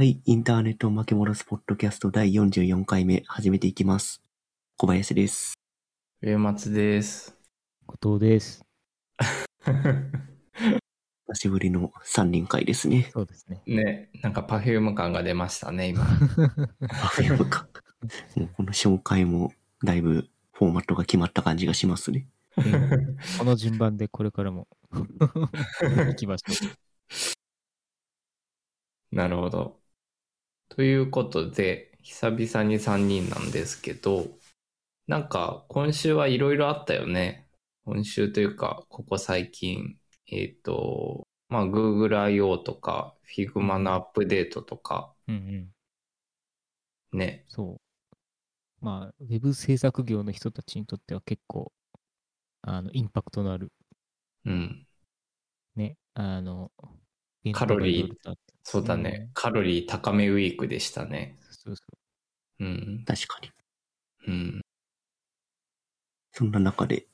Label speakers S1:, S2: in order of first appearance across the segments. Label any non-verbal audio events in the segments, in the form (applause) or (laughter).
S1: はい、インターネットを巻き戻すポッドキャスト第44回目始めていきます。小林です。
S2: 上松です。
S3: 後藤です。(laughs)
S1: 久しぶりの3人会ですね。
S3: そうですね。
S2: ね、なんか Perfume 感が出ましたね、今。(laughs)
S1: Perfume か。もうこの紹介もだいぶフォーマットが決まった感じがしますね。
S3: うんこの順番でこれからも (laughs) 行きましょ
S2: なるほど。ということで、久々に3人なんですけど、なんか今週はいろいろあったよね。今週というか、ここ最近。えっ、と、まあ Google I.O. とか Figma のアップデートとか、
S3: う。うんうん。
S2: ね。
S3: そう。まあ、ウェブ制作業の人たちにとっては結構、あの、インパクトのある、
S2: うん。
S3: ね、あの、
S2: カロリーそうだね。カロリー高めウィークでしたね。
S3: そうそ
S2: うん。
S1: 確かに。
S2: うん。
S1: そんな中で、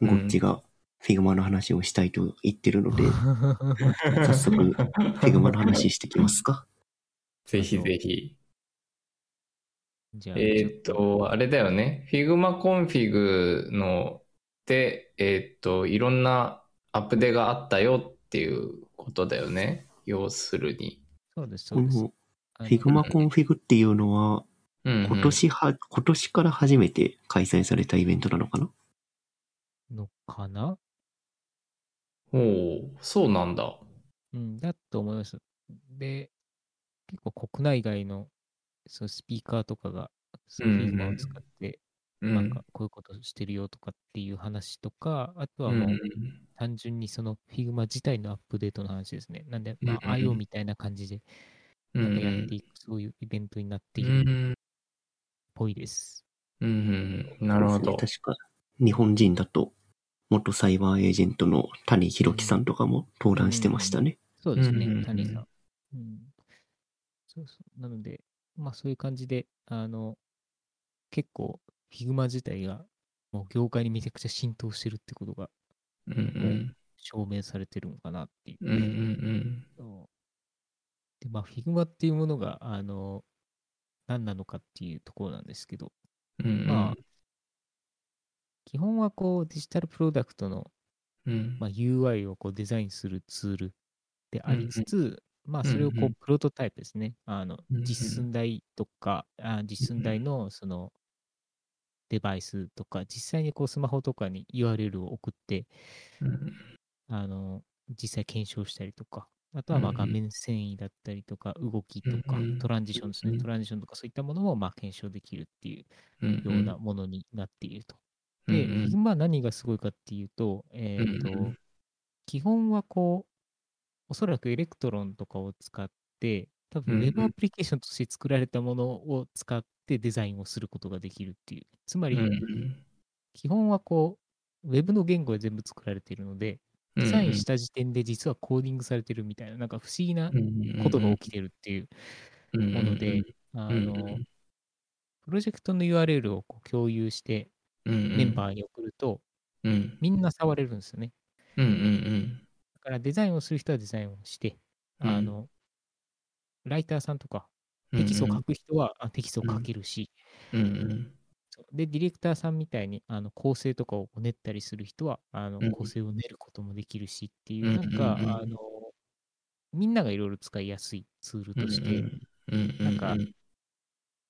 S2: うん
S1: ゴッチが Figma の話をしたいと言ってるの
S3: う。
S1: で、(laughs) 早速 Figma の話してきますか？
S2: ぜひぜひ。
S3: じゃあ、
S2: えーっと、あれだよね。Figma Config ので、えーっと、いろんなアップデがあったよっていうことだよね。要するに。
S3: そうです、
S1: こ
S3: そうです。
S1: の
S3: あの
S1: Figma コンフィグっていうのは、
S2: うん、うん。
S1: 今年は、今年から初めて開催されたイベントなのかな？
S3: のかな？
S2: おおそうなんだ。
S3: うん、だと思います。で、結構国内外のそのスピーカーとかが、その
S2: うんうん
S3: Figma を使って、
S2: うん。
S3: なんかこういうことしてるよとかっていう話とか、あとは
S2: うん
S3: もう単純にその Figma 自体のアップデートの話ですね。なんで、まあ、IO みたいな感じで、
S2: うん
S3: なんかやっていく、そういうイベントになって
S2: う
S3: いるっ
S2: ん。
S3: ぽいです。
S2: うんうん。なるほど。
S1: 確か、日本人だと、元サイバーエージェントの谷弘樹さんとかも登壇してましたね。
S3: そうですね谷さん。うん。そうそう。なので、まあそういう感じで、あの、結構 Figma 自体がもう業界にめちゃくちゃ浸透してるってことが
S2: うんうん。
S3: 証明されてるのかなっていう。
S2: うんうん
S3: そうで、まあ、Figma っていうものが、あの、何なのかっていうところなんですけど、
S2: うん。うんうん。
S3: まあ、基本はこう、デジタルプロダクトの、
S2: うん。
S3: まあ、UI をこうデザインするツールでありつつ、まあ、
S2: うんうん
S3: それをこう、プロトタイプですね。あの、
S2: うんうん
S3: 実寸大とか、あ実寸大のその、デバイスとか、実際にこう、スマホとかに URL を送って、
S2: うん
S3: あの、実際検証したりとか、あとはまあ画面遷移だったりとか、動きとかトランジションですね。
S2: うん。
S3: トランジションとかそういったものもまあ検証できるっていう
S2: うん
S3: ようなものになっていると。で、
S2: うんうん。
S3: Figma は何がすごいかっていうと、えっと基本はこう、おそらく Electron とかを使って、多分 Web アプリケーションとして作られたものを使ってデザインをすることができるっていう。つまり、基本はこう、Web の言語で全部作られているので、デザインした時点で実はコーディングされてるみたいな、なんか不思議なことが起きてるっていうもので、あ
S2: うん
S3: の、プロジェクトの URL をこう共有してメンバーに送ると、
S2: ー
S3: みんな触れるんですよね。だからデザインをする人はデザインをして、
S2: うん。
S3: あの、ライターさんとか、
S2: うん
S3: テキストを書く人はあテキストを書けるし、
S2: うん。うん
S3: で、ディレクターさんみたいにあの構成とかを練ったりする人はあの
S2: うん
S3: 構成を練ることもできるしっていう、
S2: うん
S3: なんか、あの、みんながいろいろ使いやすいツールとして、
S2: うん
S3: なんか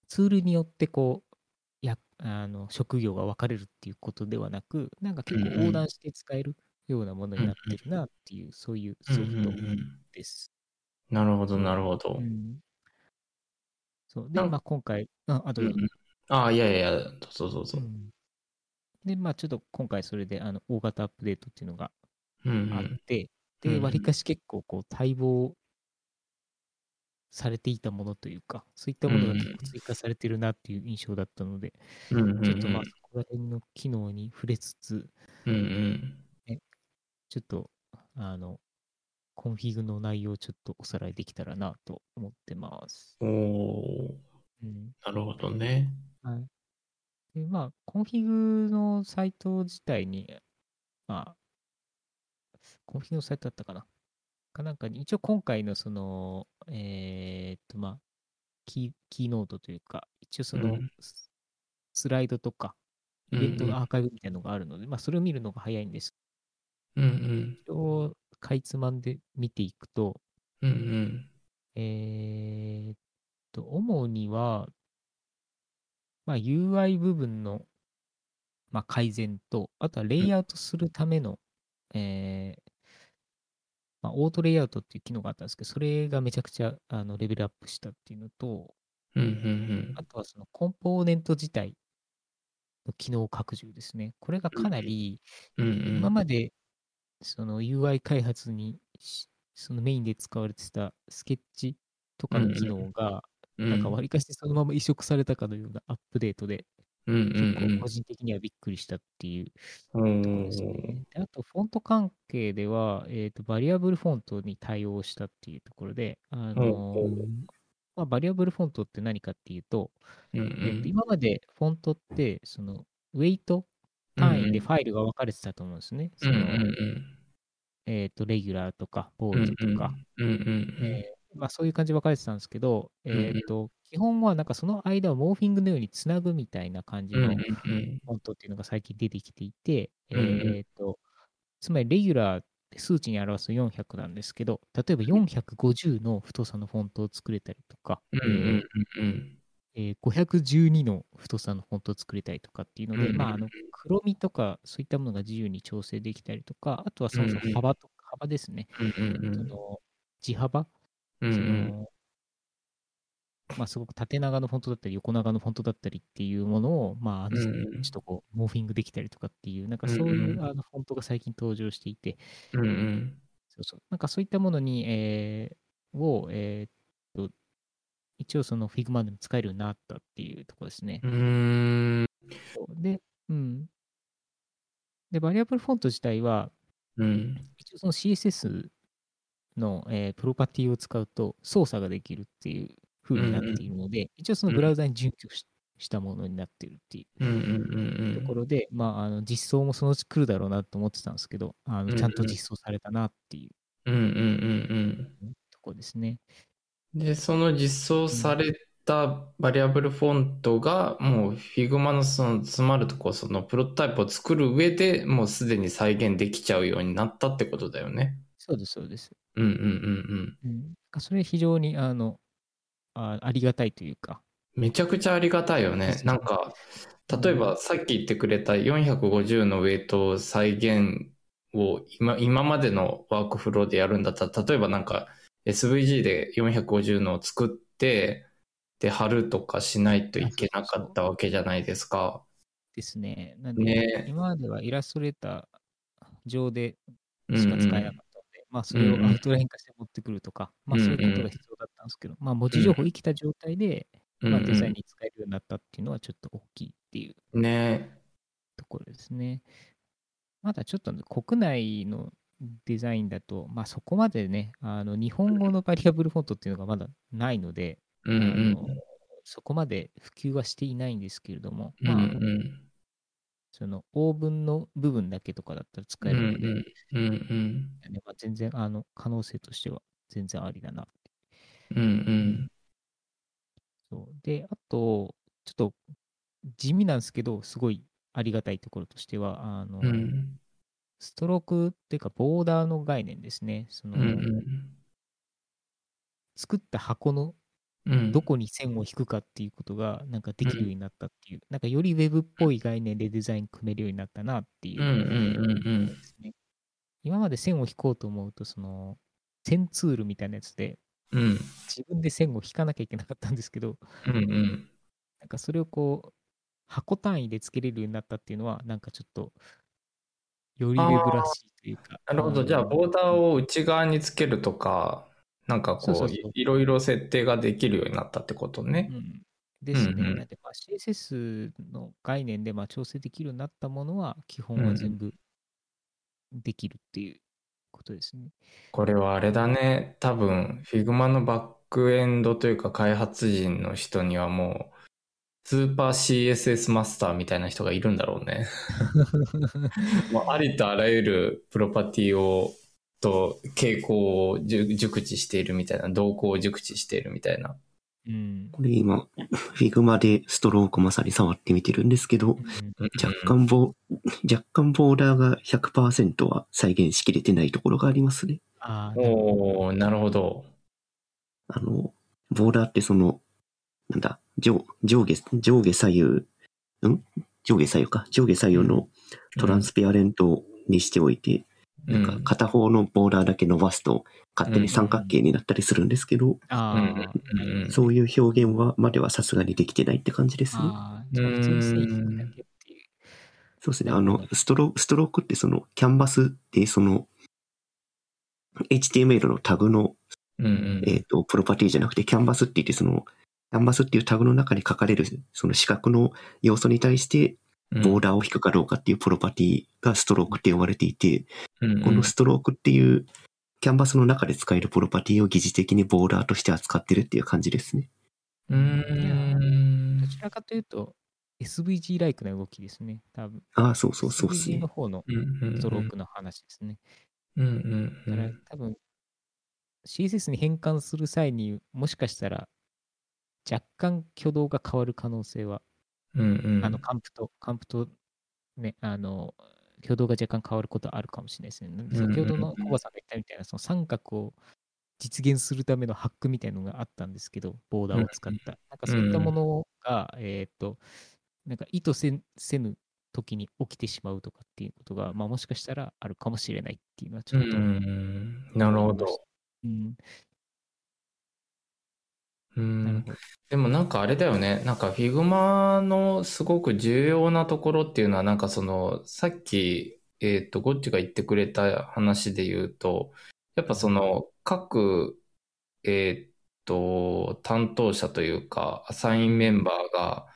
S3: ツールによってこう、やあの職業が分かれるっていうことではなく、なんか結構横断して使えるようなものになってるなっていう、そういうソフトです。
S2: なるほどなるほど
S3: うんそう。で、まあ、今回、ああと、
S2: うんうん。ああいやいやどうぞどうぞ
S3: う。ん。で、まあ、ちょっと今回それであの大型アップデートっていうのが
S2: うん
S3: あって、で、
S2: うんうん。
S3: わりかし結構こう待望されていたものというか、そういったものが結構追加されてるなっていう印象だったので、
S2: うんうん
S3: ちょっとまあそこら辺の機能に触れつつ、
S2: うんうん。
S3: ちょっとあの、 Config の内容をちょっとおさらいできたらなと思ってます。
S2: おどね
S3: はい。で、まあ、 Config のサイト自体に、まあ、 Config のサイトだったかな。かなんかに、一応今回のその、えーっと、まあ、キー、キーノートというか、一応その、
S2: うん
S3: ススライドとか、イベント
S2: うん
S3: のアーカイブみたいなのがあるので、まあ、それを見るのが早いんです。
S2: うんうん。
S3: 一応、かいつまんで見ていくと、
S2: うんうん。
S3: えーっと、主には、まあ、UI 部分の、まあ、改善と、あとはレイアウトするための、えーまあ、オートレイアウトっていう機能があったんですけど、それがめちゃくちゃあのレベルアップしたっていうのと、
S2: うんうん
S3: あとはそのコンポーネント自体の機能拡充ですね。これがかなり、
S2: うん。うん
S3: 今までその UI 開発にしそのメインで使われてたスケッチとかの機能が、
S2: うん。
S3: なんか割りかしそのまま移植されたかのようなアップデートで、
S2: うんうん
S3: 結構個人的にはびっくりしたっていう
S2: うん。
S3: ところですね。であと、フォント関係では、えっ、と、バリアブルフォントに対応したっていうところで、あのーまあ、バリアブルフォントって何かっていうと、
S2: うんう
S3: えーと
S2: ん。
S3: 今までフォントって、その、ウェイト単位でファイルが分かれてたと思うんですね。
S2: うんう
S3: その、
S2: ん
S3: えっ、と、レギュラーとか、ボ
S2: うん。
S3: ールドとか、
S2: うんうん
S3: えーまあ、そういう感じで分かれてたんですけど、
S2: ん
S3: えっ、と、基本はなんかその間をモーフィングのようにつなぐみたいな感じの
S2: うん
S3: フォントっていうのが最近出てきていて、
S2: うんうん。
S3: えっ、と、つまりレギュラーって数値に表す400なんですけど、例えば450の太さのフォントを作れたりとか、えー512の太さのフォントを作れたりとかっていうので、
S2: うんうん
S3: まあ、あの黒みとかそういったものが自由に調整できたりとか、あとはそもそも幅とか、幅ですね。
S2: うんうん
S3: その字幅、そ
S2: うんうん。
S3: のまあ、すごく縦長のフォントだったり、横長のフォントだったりっていうものを、まあ、ちょっとこう、モーフィングできたりとかっていう、なんかそう
S2: うん
S3: いううんあのフォントが最近登場していて、
S2: うんうん。
S3: そうそう。なんかそういったものに、えーを、えーっと、一応その Figma でも使えるようになったっていうところですね。で、うん。で、バリアブルフォント自体は、
S2: うん。
S3: 一応その CSS の、えープロパティを使うと操作ができるっていう風になっているので、一応そのブラウザに準拠ししたものになっているってい
S2: うんうん
S3: うところで、まあ、あの実装もそのうち来るだろうなと思ってたんですけど、あ
S2: うんうん
S3: のちゃんと実装されたなっていう
S2: うんうんうん
S3: ところですね。
S2: うんでその実装されたバリアブルフォントがもう Figma のその詰まるとこそのプロトタイプを作る上でもうすでに再現できちゃうようになったってことだよね。
S3: そうです、そうです。
S2: うんうんうん
S3: うん、それ非常にあのあありがたいというか、
S2: うん。めちゃくちゃありがたいよね。なんか例えばさっき言ってくれた450のウェイト再現を今今までのワークフローでやるんだったら例えばなんか SVG で450のを作ってで貼るとかしないといけなかったわけじゃないですか。
S3: ですね。なんで、
S2: ね
S3: 今まではイラストレーター上で
S2: うん
S3: しか使えなかっまあそれを
S2: うん。うん
S3: アウトライン化して持ってくるとか、まあそういうことが必要だったんですけど、まあ文字情報生きた状態で、
S2: うん
S3: まあ、デザインに使えるようになったっていうのはちょっと大きいっていう
S2: ね。
S3: ところですね。まだちょっとね国内のデザインだと、まあそこまでね、あの日本語のバリアブルフォントっていうのがまだないので、
S2: うんう
S3: あ
S2: ん
S3: のそこまで普及はしていないんですけれども、
S2: うんう
S3: まあ、
S2: ん
S3: そのオーブンの部分だけとかだったら使
S2: うん
S3: えるので、
S2: うんうん
S3: ねまあ、全然あの可能性としては全然ありだな。
S2: う。んうん。
S3: そう。で、あと、ちょっと地味なんですけど、すごいありがたいところとしては、あの
S2: うん。
S3: ストロークっていうか、ボーダーの概念ですね。その
S2: うん。
S3: 作った箱の
S2: うん
S3: どこに線を引くかっていうことがなんかできるようになったっていう、なんかよりウェブっぽい概念でデザイン組めるようになったなっていう。今まで線を引こうと思うと、その線ツールみたいなやつで
S2: うん
S3: 自分で線を引かなきゃいけなかったんですけど、
S2: うんうん
S3: なんかそれをこう、箱単位でつけれるようになったっていうのは、なんかちょっと、よりウェブらしいというか。
S2: なるほど。じゃあ、
S3: の
S2: ボーダーを内側につけるとか、なんかこう、いいろいろ設定ができるようになったってことね
S3: う。んですね。
S2: うんうん
S3: まあ、CSS の概念でまあ調整できるようになったものは、基本は全部できるっていうことですね。
S2: これはあれだね。多分、Figma のバックエンドというか開発陣の人にはもう、スーパー CSS マスターみたいな人がいるんだろうね。(laughs) もうありとあらゆるプロパティをと傾向を熟熟知しているみたいな、動向を熟知しているみたいな。
S3: うん。
S1: これ今、(laughs) Figma でストロークまさに触ってみてるんですけど、若干ボ、(laughs) 若干ボーダーが100%は再現しきれてないところがありますね。
S3: ああ、
S2: おー、なるほど。
S1: あの、ボーダーってその、なんだ、上上下、上下左右、ん？上下左右か？上下左右のトランスペアレントにしておいて、なんか片方のボーダーだけ伸ばすと勝手に三角形になったりするんですけど、
S3: ああ、
S2: うんうん
S1: そういう表現は、まではさすがにできてないって感じですね。そうですね。あの、ストロストロークってその、キャンバスってその、HTML のタグの、
S2: うんうん。
S1: えっ、と、プロパティじゃなくて、キャンバスって言ってその、キャンバスっていうタグの中に書かれる、その四角の要素に対して、ボーダーを引くかどうかっていうプロパティがストロークって呼ばれていて、
S2: うんうん
S1: このストロークっていう、キャンバスの中で使えるプロパティを疑似的にボーダーとして扱ってるっていう感じですね。
S2: うーん
S3: どちらかというと、SVG ライクな動きですね。多分。
S1: ああ、そうそうそうです
S3: SVG
S1: ね
S3: の。方のストロークの話ですね。
S2: うんうんう
S3: だから
S2: ん
S3: 多分、CSS に変換する際にもしかしたら若干挙動が変わる可能性は、
S2: うんうん。
S3: あの、カンプと、カンプとね、あの、挙動が若干変わることはあるかもしれないですね。先ほどのコバさんが言ったみたいな、その三角を実現するためのハックみたいなのがあったんですけど、ボーダーを使った。なんかそういったものが、えーっと、なんか意図せせぬ時に起きてしまうとかっていうことが、まあもしかしたらあるかもしれないっていうのはち
S2: うん
S3: ょっと、
S2: うんなるほど。
S3: うん、
S2: う
S3: なるほど。
S2: でもなんかあれだよね。なんか Figma のすごく重要なところっていうのはなんかそのさっき、えっと、ゴッチが言ってくれた話で言うと、やっぱその各、えっと、担当者というか、アサインメンバーが、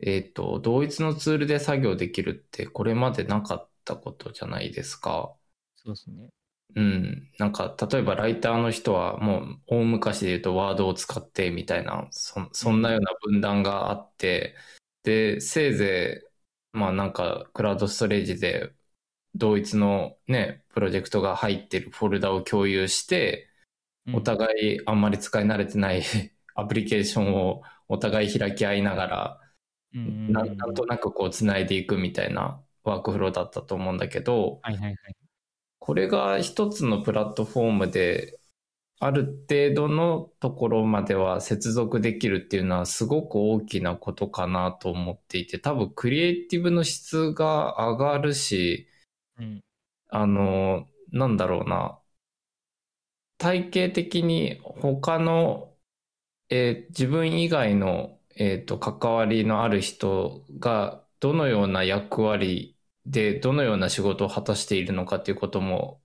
S2: えっと、同一のツールで作業できるってこれまでなかったことじゃないですか。
S3: そうですね。
S2: うん。なんか、例えばライターの人はもう大昔で言うとワードを使ってみたいな、そそんなような分断があって、で、せいぜい、まあなんか、クラウドストレージで同一のね、プロジェクトが入ってるフォルダを共有して、
S3: うん
S2: お互いあんまり使い慣れてない (laughs) アプリケーションをお互い開き合いながら、なんとなくこう繋いでいくみたいなワークフローだったと思うんだけど、
S3: はいはいはい。
S2: これが一つのプラットフォームで、ある程度のところまでは接続できるっていうのはすごく大きなことかなと思っていて、多分クリエイティブの質が上がるし、
S3: うん。
S2: あの、なんだろうな、体系的に他の、えー自分以外の、えーと、関わりのある人がどのような役割でどのような仕事を果たしているのかっていうことも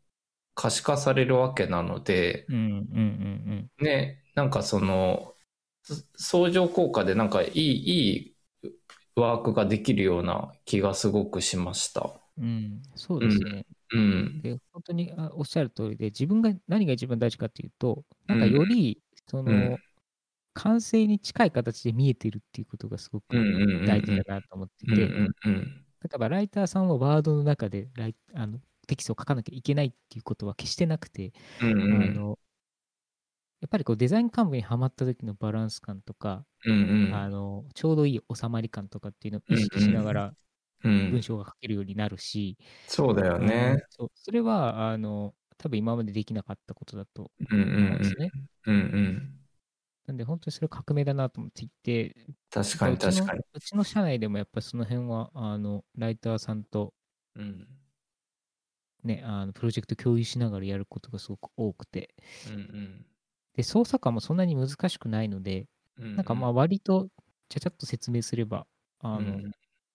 S2: 可視化されるわけなので、
S3: うんうんうん
S2: ね、なんかその、そ相乗効果でなんかいい、いいワークができるような気がすごくしました。
S3: うん。うん、そうですね。
S2: うん。
S3: で、本当にあおっしゃる通りで、自分が何が一番大事かっていうと、なんかより、その、
S2: うん
S3: 完成に近い形で見えてるっていうことがすごく
S2: うんうんうんうん
S3: 大事だなと思って
S2: うん
S3: て、
S2: うんうん。
S3: 例えばライターさんはワードの中でライあのテキストを書かなきゃいけないっていうことは決してなくて、
S2: うんうん
S3: あのやっぱりこうデザイン幹部にはまった時のバランス感とか、
S2: うんうん
S3: あのちょうどいい収まり感とかっていうのを意識しながら
S2: うん
S3: 文章が書けるようになるし、
S2: そうだよね。
S3: そうそれはあの多分今までできなかったことだと
S2: うんうん
S3: 思うんですね。
S2: うんうん。
S3: なんで本当にそれ革命だなと思っていて、
S2: 確かに
S3: うちの
S2: 確かに。
S3: うちの社内でもやっぱりその辺はあのライターさんと
S2: うん
S3: ね、あのプロジェクト共有しながらやることがすごく多くて、
S2: うん
S3: で、操作感もそんなに難しくないので、
S2: うん。
S3: なんかまあ割とちゃちゃっと説明すれば、あの、
S2: うん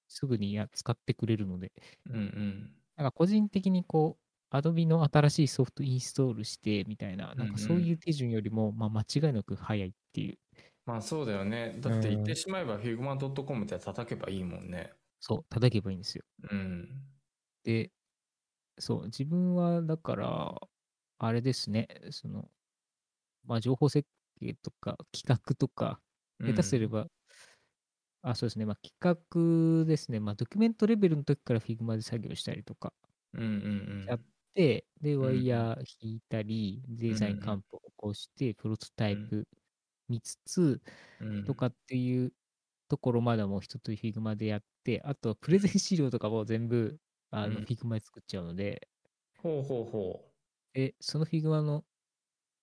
S3: すぐにや使ってくれるので、
S2: うんうん。
S3: なんか個人的にこう、Adobe の新しいソフトインストールしてみたいな、なんかそういう手順よりも、まあ間違いなく早いっていう、
S2: まあそうだよね。だって言ってしまえば Figma.com で叩けばいいもんね。
S3: そう、叩けばいいんですよ。
S2: うん。
S3: で、そう、自分はだから、あれですね、その、まあ情報設計とか企画とか、下手すれば、あ、そうですね、まあ企画ですね、まあドキュメントレベルの時から Figma で作業したりとか
S2: うんうんうん
S3: で、
S2: ん
S3: ワイヤー引いたり、デザインカンプを起こして、プロトタイプ見つつ、
S2: うん。
S3: とかっていうところまでも一通り Figma でやって、あとはプレゼン資料とかも全部あの
S2: うん。
S3: Figma で作っちゃうので、
S2: ほうほうほ
S3: で、その Figma の、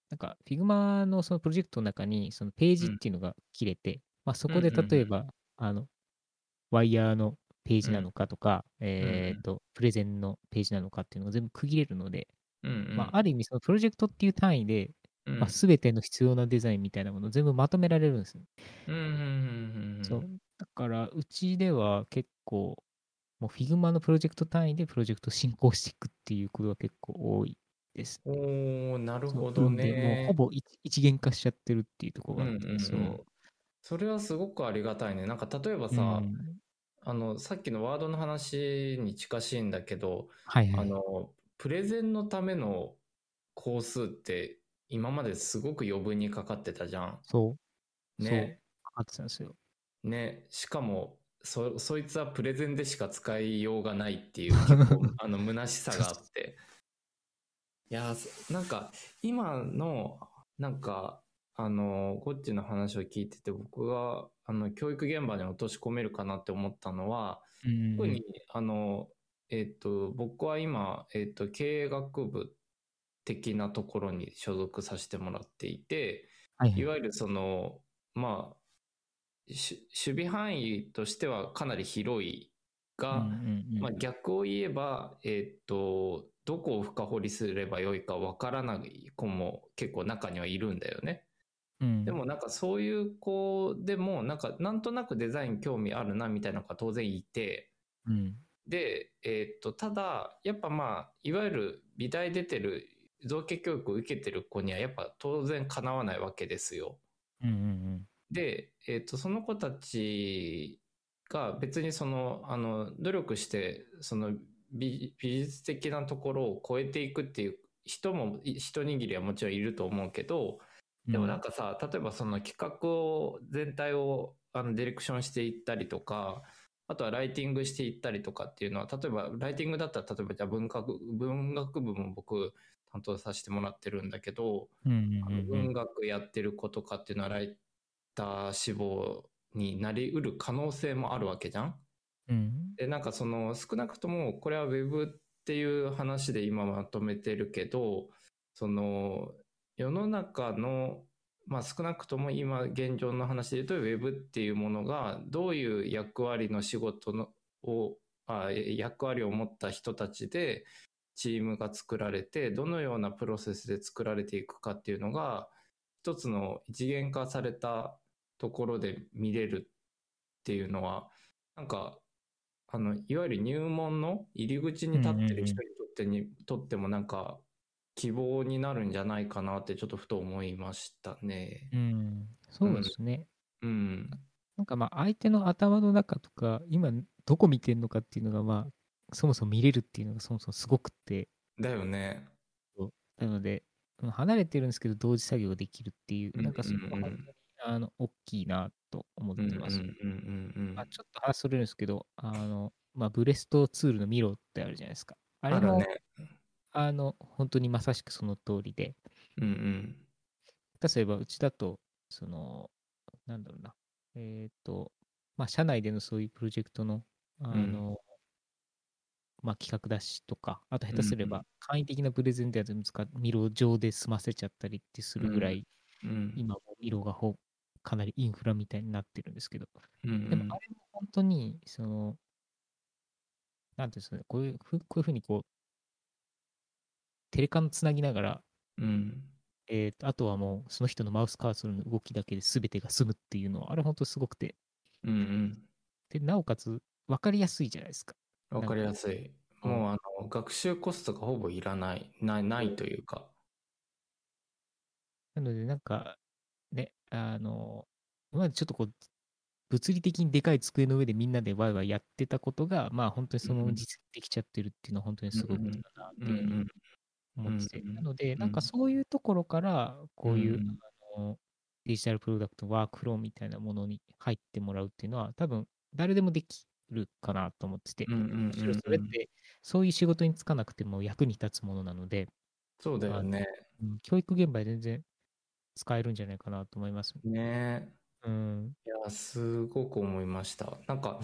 S3: なんか Figma のそのプロジェクトの中にそのページっていうのが切れて、まあそこで例えば、あの、ワイヤーのページなのかとか、えっと、プレゼンのページなのかっていうのが全部区切れるので、
S2: う。うんうん。
S3: まあある意味そのプロジェクトっていう単位で、
S2: うん
S3: まあ、全ての必要なデザインみたいなものを全部まとめられるんですね。
S2: うんうんうんうんうん。
S3: そう。だから、うちでは結構、もう Figma のプロジェクト単位でプロジェクト進行していくっていうことが結構多いですね。
S2: おー、なるほど
S3: なんでもう
S2: ね
S3: ほ。ぼ一一元化しちゃってるっていうところがあって、
S2: うんうんうん
S3: そう。
S2: それはすごくありがたいね。なんか例えば
S3: う
S2: さ、
S3: ん
S2: あの、さっきのワードの話に近しいんだけど、
S3: はいはい。
S2: あの、プレゼンのための工数って今まですごく余分にかかってたじゃん。
S3: そう。
S2: ね。
S3: かかってたんですよ。
S2: ね。しかも、そ、そいつはプレゼンでしか使いようがないっていう (laughs) あの虚しさがあって。いやなんか今の、なんか、あの、ゴッチの話を聞いてて僕が、あの、教育現場に落とし込めるかなって思ったのは、
S3: うん。
S2: 特に、あの、えっ、と、僕は今、えっ、と、経営学部的なところに所属させてもらっていて、
S3: はい
S2: わゆるその、まあ、し守備範囲としてはかなり広いが、まあ、逆を言えば、えっ、と、どこを深掘りすればよいかわからない子も結構中にはいるんだよね。
S3: うん
S2: でもなんかそういう子でもなんかなんとなくデザイン興味あるなみたいな子が当然いて、
S3: うん
S2: で、えーっと、ただ、やっぱまあ、いわゆる美大出てる、造形教育を受けてる子にはやっぱ当然かなわないわけですよ。
S3: うんうん
S2: で、えーっと、その子たちが別にその、あの、努力して、その美美術的なところを超えていくっていう人も、い一握りはもちろんいると思うけど、
S3: うん。
S2: でもなんかさ、例えばその企画を、全体をあのディレクションしていったりとか、あとはライティングしていったりとかっていうのは、例えばライティングだったら、例えばじゃあ文学、文学部も僕担当させてもらってるんだけど、文学やってる子とかっていうのはライター志望になりうる可能性もあるわけじゃん。
S3: うん。
S2: で、なんかその少なくともこれは Web っていう話で今まとめてるけど、その世の中の、まあ少なくとも今現状の話で言うと Web っていうものがどういう役割の仕事のを、あ役割を持った人たちでチームが作られて、どのようなプロセスで作られていくかっていうのが、一つの一元化されたところで見れるっていうのは、なんか、あの、いわゆる入門の入り口に立ってる人にとってに、とってもなんか、希望になるんじゃないかなってちょっとふと思いましたね。
S3: うん。そうですね。
S2: うん。
S3: なんかまあ相手の頭の中とか、今どこ見てんのかっていうのがまあ、そもそも見れるっていうのがそもそもすごくって、
S2: だよね。
S3: なので、うん離れてるんですけど同時作業できるっていう、
S2: うん
S3: なんかそこあの大きいなと思っ
S2: うんうんうん
S3: てます。
S2: うん
S3: まあ、ちょっと話それるんですけど、あの、まあ、ブレストツールのミロってあるじゃないですか。あれも。
S2: あ
S3: の、本当にまさしくその通りで、
S2: うんうん。
S3: 例えばうちだと、その、なんだろうな、えっ、と、まあ、社内でのそういうプロジェクトの、あの、まあ、企画出しとか、あと下手すれ
S2: うんう
S3: ば簡易的なプレゼンでは全部使っミロ上で済ませちゃったりってするぐらい、
S2: うん。
S3: 今もミロがほかなりインフラみたいになってるんですけど、
S2: うんうん。
S3: でもあれも本当に、その、なんていうんですかね、こういうふこういうふうにこう、テレカンつなぎながら、
S2: うん。
S3: えーとあとはもうその人のマウスカーソルの動きだけで全てが済むっていうのは、あれ本当すごくて、
S2: うんうん。
S3: で、なおかつ分かりやすいじゃないですか。
S2: わかりやすい。
S3: うん
S2: もうあの、学習コストがほぼいらない。ない、ないというか。
S3: なので、なんか、ね、あの、今までちょっとこう、物理的にでかい机の上でみんなでワイワイやってたことが、まあ本当にその実現できちゃってるっていうのは本当にすごいことだなって思ってて、
S2: うん。うん
S3: なので、
S2: ん
S3: なんかそういうところから、こういう、
S2: うん。
S3: あのデジタルプロダクト、ワークフローみたいなものに入ってもらうっていうのは、多分誰でもできるかなと思ってて、むしろそれって、そういう仕事に就かなくても役に立つものなので、
S2: そうだよね。
S3: うん教育現場で全然使えるんじゃないかなと思います。
S2: ね
S3: うん。
S2: いや、すごく思いました。なんか、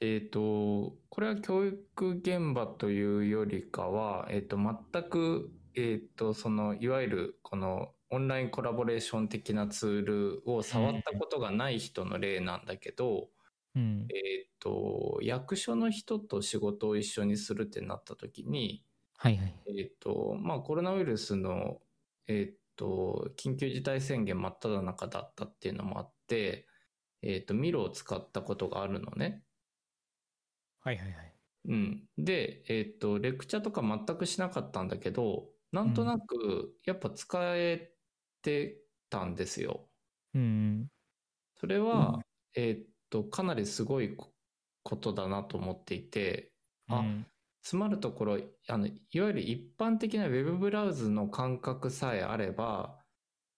S2: えっ、と、これは教育現場というよりかは、えっ、と、全く、えっ、と、その、いわゆる、この、オンラインコラボレーション的なツールを触ったことがない人の例なんだけど、
S3: うん。
S2: えっ、と、役所の人と仕事を一緒にするってなった時に、
S3: はいはい。
S2: えっ、と、まあ、コロナウイルスの、えっ、と、緊急事態宣言真っ只中だったっていうのもあって、えっ、と、ミロを使ったことがあるのね。
S3: はいはいはい。
S2: うん。で、えっ、と、レクチャーとか全くしなかったんだけど、なんとなく、やっぱ使えてたんですよ。
S3: うん。
S2: それは、えっ、と、かなりすごいこことだなと思っていて、あ
S3: うん
S2: つまるところ、あの、いわゆる一般的なウェブブラウズの感覚さえあれば、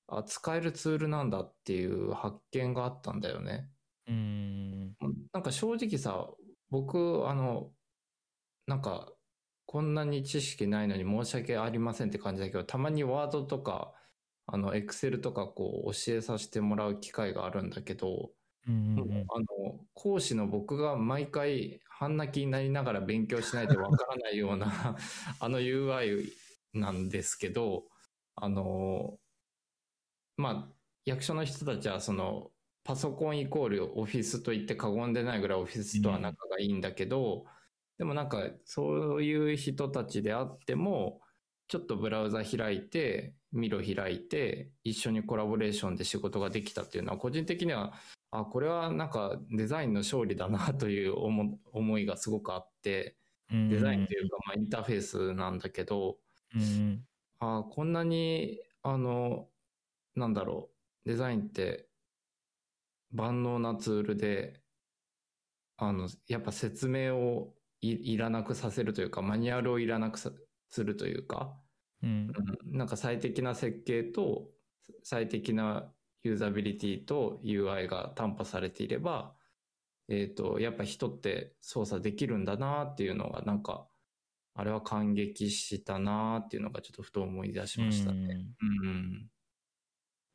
S2: あ、使えるツールなんだっていう発見があったんだよね。
S3: うん。
S2: なんか正直さ、僕、あの、なんか、こんなに知識ないのに申し訳ありませんって感じだけど、たまにワードとか、あの、エクセルとかこう教えさせてもらう機会があるんだけど、
S3: うん。
S2: もうあの、講師の僕が毎回半泣きになりながら勉強しないとわからないような (laughs) あの UI なんですけど、あの、まあ、役所の人たちはその、パソコンイコールオフィスと言って過言でないぐらいオフィスとは仲がいいんだけど、でもなんかそういう人たちであっても、ちょっとブラウザ開いて、ミロ開いて、一緒にコラボレーションで仕事ができたっていうのは、個人的にはあ、これはなんかデザインの勝利だなという思思いがすごくあって、デザインというか、まあ、インターフェースなんだけど、
S3: うん。
S2: あこんなに、あの、なんだろう、デザインって万能なツールで、あの、やっぱ説明をいいらなくさせるというか、マニュアルをいらなくさするというか、
S3: うん。
S2: うんなんか最適な設計と最適なユーザビリティと UI が担保されていれば、えっ、と、やっぱ人って操作できるんだなっていうのが、なんか、あれは感激したなっていうのがちょっとふと思い出しましたね。うん。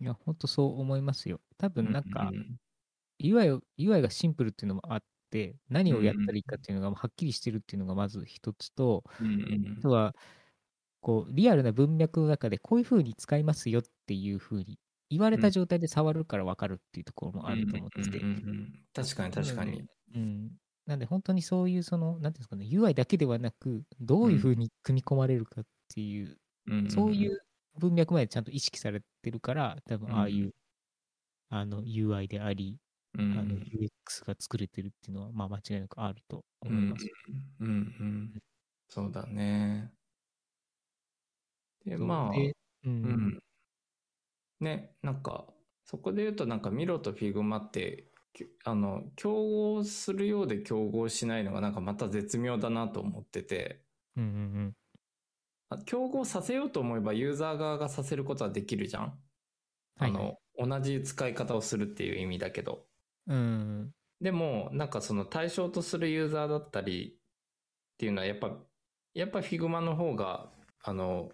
S3: いや、本当そう思いますよ。多分なんか
S2: う、ん
S3: UI を、UI がシンプルっていうのもあって、何をやったらいいかっていうのがはっきりしてるっていうのがまず一つと、
S2: うんうん。
S3: あとは、こう、リアルな文脈の中でこういう風に使いますよっていう風に言われた状態で触るから分かるっていうところもあると思ってて。
S2: うん、うんうん。うん確かに確かに。
S3: うん。なんで本当にそういうその、なんていうんですかね、UI だけではなく、どういう風に組み込まれるかっていう、そういう文脈までちゃんと意識されてるから、多分ああいう、あの UI であり、
S2: うん
S3: あの UX が作れてるっていうのは、まあ間違いなくあると思います。
S2: うんうんうん。そうだね。で、まあ、
S3: でう。
S2: うんん。ね、なんか、そこで言うと、なんか、 Miro と Figma って、きあの、競合するようで競合しないのが、なんかまた絶妙だなと思ってて、
S3: うんうん
S2: あ競合させようと思えば、ユーザー側がさせることはできるじゃん。あの、同じ使い方をするっていう意味だけど。
S3: うん。うん。
S2: でも、なんかその対象とするユーザーだったりっていうのは、やっぱ、やっぱ Figma の方が、あの、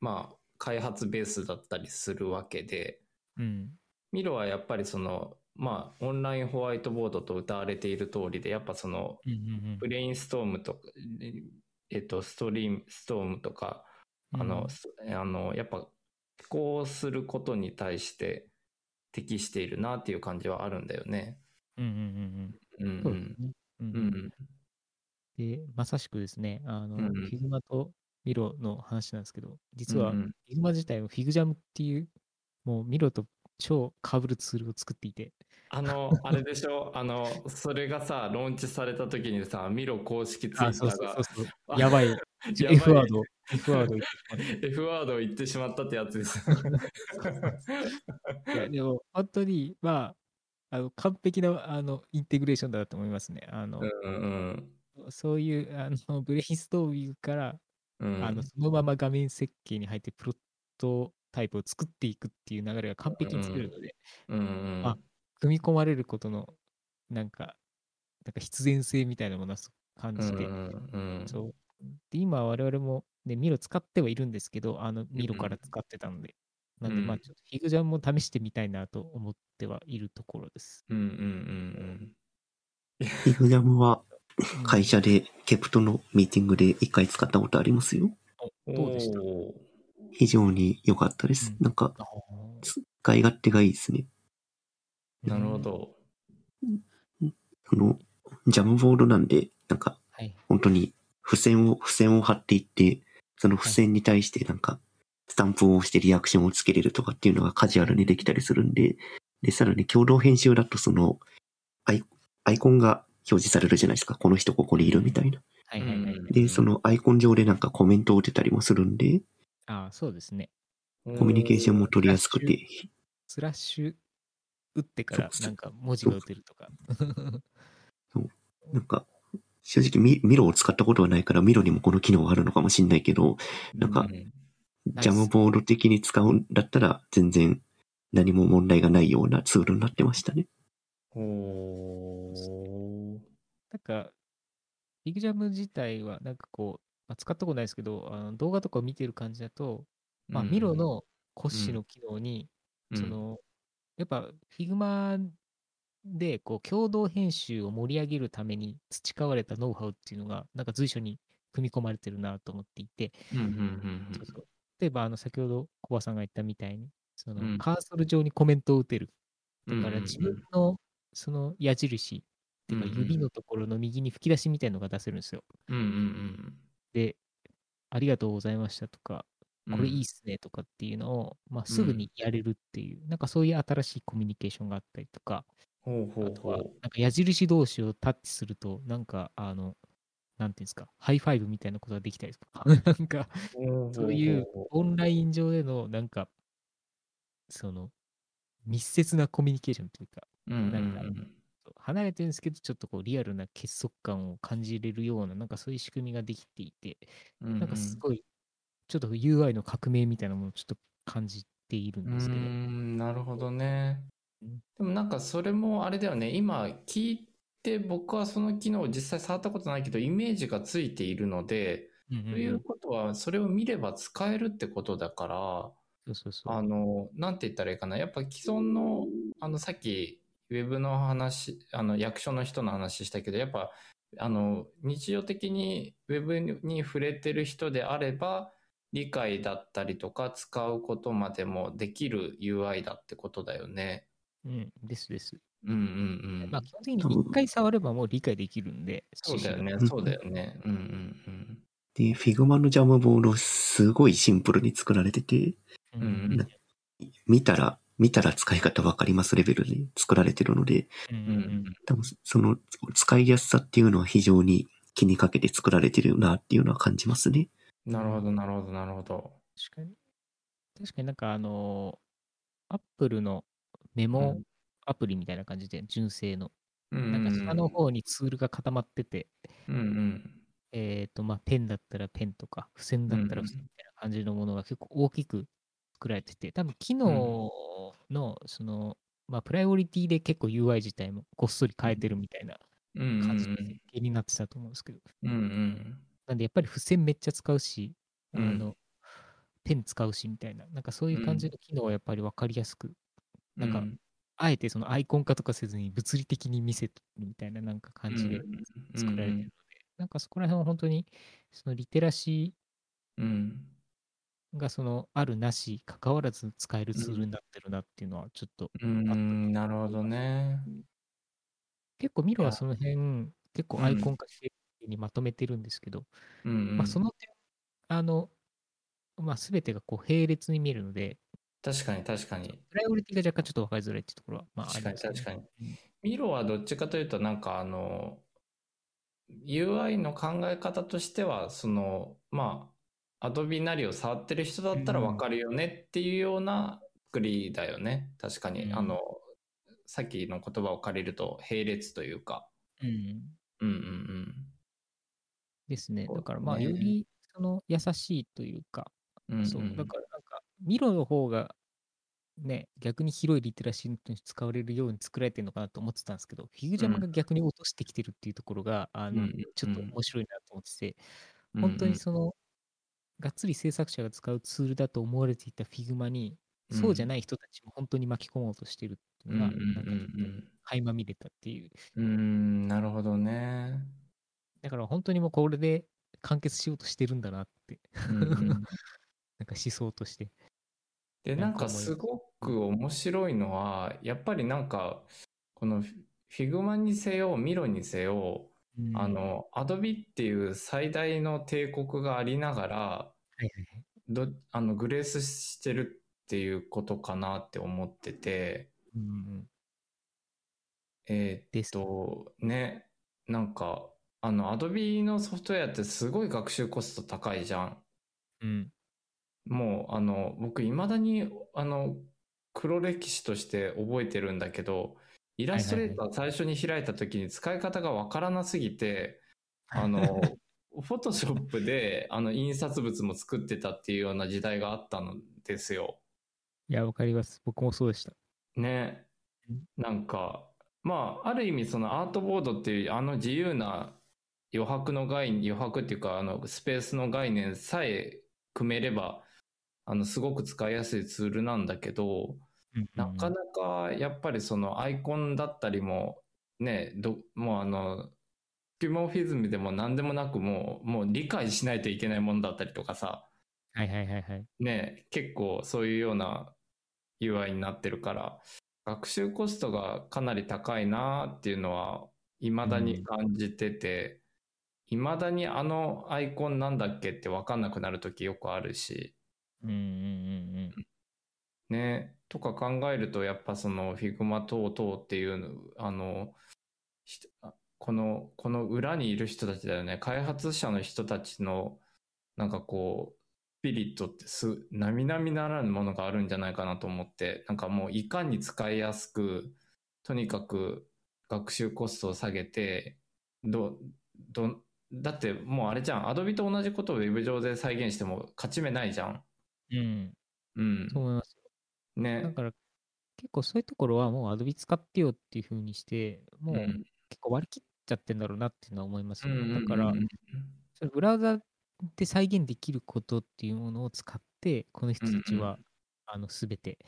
S2: まあ、開発ベースだったりするわけで、
S3: うん。
S2: ミロはやっぱりその、まあ、オンラインホワイトボードと歌われている通りで、やっぱその、ブレインストームとか、えっと、ストリーム、ストームとか、
S3: うん。
S2: あの、すあの、やっぱ、思考することに対して適しているなっていう感じはあるんだよね。
S3: うんうんうん
S2: うん
S3: ですね。うん
S2: う
S3: うん
S2: ん。
S3: で、まさしくですね、あの、
S2: うんうん
S3: Figma とミロの話なんですけど、実は
S2: うんうん
S3: Figma 自体は FigJam っていう、もうミロと超被るツールを作っていて、
S2: あの、あれでしょ？あの、それがさ、ローンチされた時にさ、ミロ公式ツイッターが
S3: そうそうそう。やばい。F ワード、F ワード
S2: F ワードを言ってしまったってやつです。(laughs)
S3: いや、でも、本当に、まあ、あの完璧なあのインテグレーションだと思いますね。あの、
S2: うん
S3: そういうあのブレインストーミングから、
S2: うんうん。
S3: あのそのまま画面設計に入ってプロトタイプを作っていくっていう流れが完璧に作れるので、
S2: うんうん。
S3: あ組み込まれることのなんか、なんか必然性みたいなものを感じて、
S2: うんうんうん
S3: そうで、今我々もね、ミロ使ってはいるんですけど、あの、ミロから使ってたので。なんで、まあ、
S2: うん
S3: ちょっとフィグジャンも試してみたいなと思ってはいるところです。
S2: うんうんうん
S1: フィグジャムは
S3: うん
S1: 会社でケプトのミーティングで一回使ったことありますよ。
S2: うん。
S3: どうでした？
S1: 非常に良かったです。
S3: うん
S1: なんか、使い勝手がいいですね。
S2: なるほど。
S1: その、ジャムボードなんで、なんか、
S3: はい。
S1: 本当に付箋を、付箋を貼っていって、その付箋に対してなんか、スタンプを押してリアクションをつけれるとかっていうのがカジュアルにできたりするんで、で、さらに共同編集だとその、アイアイコンが表示されるじゃないですか。この人ここにいるみたいな。
S3: はいはいはい。
S2: うん
S1: で、そのアイコン上でなんかコメントを打てたりもするんで、
S3: ああ、そうですね。
S1: コミュニケーションも取りやすくて、
S3: スラッシュ打ってから
S1: そうそう。
S3: なんか文字が打てるとか。
S1: なんか、正直ミミロを使ったことはないからミロにもこの機能があるのかもしんないけど、なんかジャムボード的に使うんだったら全然何も問題がないようなツールになってましたね。
S2: おー。
S3: なんか、ビッグジャム自体はなんかこう、まあ、使ったことないですけど、あの動画とかを見てる感じだと、まあ、ミロ、の骨子の機能に、
S2: うん。
S3: その、やっぱ Figma でこう共同編集を盛り上げるために培われたノウハウっていうのが、なんか随所に組み込まれてるなと思っていて、例えばあの先ほどコバさんが言ったみたいに、その
S2: うん。
S3: カーソル上にコメントを打てる。
S2: うん
S3: だから自分のその矢印、っていうか指のところの右に吹き出しみたいのが出せるんですよ。で、ありがとうございましたとか、
S2: うん
S3: これいいっすねとかっていうのを、まあ、すぐにやれるっていう、なんかそういう新しいコミュニケーションがあったりとか、
S2: ほうほう
S3: あとは、
S2: ほ
S3: なんか矢印同士をタッチすると、なんか、あの、なんていうんですか、 high five みたいなことができたりとか、(laughs) なんか、
S2: う
S3: そういう
S2: ほ
S3: オンライン上での、なんか、その、密接なコミュニケーションというか、
S2: うんうん
S3: なんか離れてるんですけど、ちょっとこう、リアルな結束感を感じれるような、なんかそういう仕組みができていて、
S2: うん。
S3: なんかすごい、ちょっと UI の革命みたいなものをちょっと感じている
S2: うん
S3: ですけど。
S2: なるほどね。
S3: うん。
S2: でもなんかそれもあれだよね。今聞いて僕はその機能を実際触ったことないけどイメージがついているので
S3: うんうんうん。
S2: ということはそれを見れば使えるってことだから
S3: そうそうそう。
S2: あのなんて言ったらいいかな。やっぱ既存のあのさっきウェブの話あの役所の人の話したけどやっぱあの日常的にウェブに触れてる人であれば理解だったりとか使うことまでもできる UI だってことだよね。
S3: うん、ですです。
S2: うんうんうん。
S3: まあ、基本的に一回触ればもう理解できるんで、
S2: そうだよね
S1: う、ん
S2: そうだよね。うんうん
S1: で、Figma のジャムボードすごいシンプルに作られてて、
S3: うん
S2: うん
S1: な見たら、見たら使い方わかりますレベルで作られてるので、
S3: うんうん
S2: うん。うん
S1: 多分その使いやすさっていうのは非常に気にかけて作られてるなっていうのは感じますね。
S2: うん。なるほど、なるほど、なるほど。
S3: 確かに。確かになんかあのー、アップルのメモアプリみたいな感じで、純正の。
S2: うん
S3: なんか下の方にツールが固まってて、
S2: うんうん。
S3: えっ、と、まあ、ペンだったらペンとか、付箋だったら
S2: うん
S3: 付箋みたいな感じのものが結構大きく作られてて、多分機能の、その、まあ、プライオリティで結構 UI 自体もごっそり変えてるみたいな感じになってたと思うんですけど、
S2: うんうん。
S3: なんでやっぱり付箋めっちゃ使うし、あ
S2: うん。
S3: の、ペン使うしみたいな、なんかそういう感じの機能はやっぱり分かりやすく、なんか
S2: うん。
S3: あえてそのアイコン化とかせずに物理的に見せるみたいななんか感じで作られてるので、なんかそこら辺は本当にそのリテラシ
S2: うん。
S3: ーがそのあるなし関わらず使えるツールになってるなっていうのはちょっと、
S2: うん。うん、なるほどね。
S3: 結構ミロはその辺結構アイコン化してにまとめてるんですけど、
S2: うんうん。
S3: まあその点あのまあ全てがこう並列に見えるので
S2: 確かに確かに。
S3: プライオリティが若干ちょっと分かりづらいっていうところはまああ
S2: 確かに確かに。
S3: うん。
S2: ミロはどっちかというとなんかあの UI の考え方としてはそのまあ Adobe なりを触ってる人だったらわかるよねっていうような作りだよね。確かに、
S3: うん。
S2: あのさっきの言葉を借りると並列というか。
S3: うん
S2: うんうん
S3: ですね。だからまあ
S2: ね
S3: よりその優しいというか
S2: うんうん
S3: そう、だからなんか、ミロの方が、ね、逆に広いリテラシーに使われるように作られてるのかなと思ってたんですけど、フィグジャムが逆に落としてきてるっていうところが、あの
S2: うんうん
S3: ちょっと面白いなと思ってて、本当にその、がっつり制作者が使うツールだと思われていた Figma に、そうじゃない人たちも本当に巻き込もうとしてるっていうのが、
S2: うんうん
S3: なんかちょっと垣間見れたっていう。
S2: うん、なるほどね。
S3: だから本当にもうこれで完結しようとしてるんだなって、(laughs) なんか思想として。
S2: で、
S3: な
S2: んんかすごく面白いのは、やっぱりなんか、この Figma にせよ、ミロにせよ、
S3: うん。
S2: あ、の、Adobe っていう最大の帝国がありながら、
S3: はいはい
S2: あのグレースしてるっていうことかなって思ってて、
S3: うんうん
S2: えーっ
S3: です
S2: と、ね、なんか、あの、Adobe のソフトウェアってすごい学習コスト高いじゃん。
S3: うん。
S2: もう、あの、僕、未だに、あの、黒歴史として覚えてるんだけど、イラストレーター最初に開いた時に使い方がわからなすぎて、あの、フォトショップで、あの、印刷物も作ってたっていうような時代があったのですよ。
S3: いや、わかります。僕もそうでした。
S2: ね
S3: うん。
S2: なんか、まあ、ある意味そのアートボードっていうあの自由な余白の概念、余白っていうか、あの、スペースの概念さえ組めれば、あの、すごく使いやすいツールなんだけど、なかなかやっぱりそのアイコンだったりも、ね、ど、もうあの、スキュモフィズムでも何でもなくもう、もう理解しないといけないものだったりとかさ、
S3: はいはいはいはい。
S2: ね、結構そういうような UI になってるから、学習コストがかなり高いなっていうのは、未だに感じてて、未だにあのアイコンなんだっけって分かんなくなる時よくあるし、
S3: うんうんうん
S2: ね、とか考えると、やっぱその Figma 等々っていうの、あの、ひこの、この裏にいる人たちだよね。開発者の人たちの、なんかこう、スピリットってす、並々ならぬものがあるんじゃないかなと思って、なんかもういかに使いやすく、とにかく学習コストを下げて、ど、ど、だってもうあれじゃん。Adobe と同じことを Web 上で再現しても勝ち目ないじゃん。
S3: うん。うん。
S2: うん。
S3: そう思います。だ
S2: ね。
S3: から、結構そういうところはもう Adobe 使ってよっていう風にして、もう
S2: うん
S3: 結構割り切っちゃってんだろうなっていうのは思いますよね。
S2: うんうんうん
S3: だから
S2: う、ん
S3: それブラウザで再現できることっていうものを使って、この人たちは、
S2: うん
S3: あの、すべて、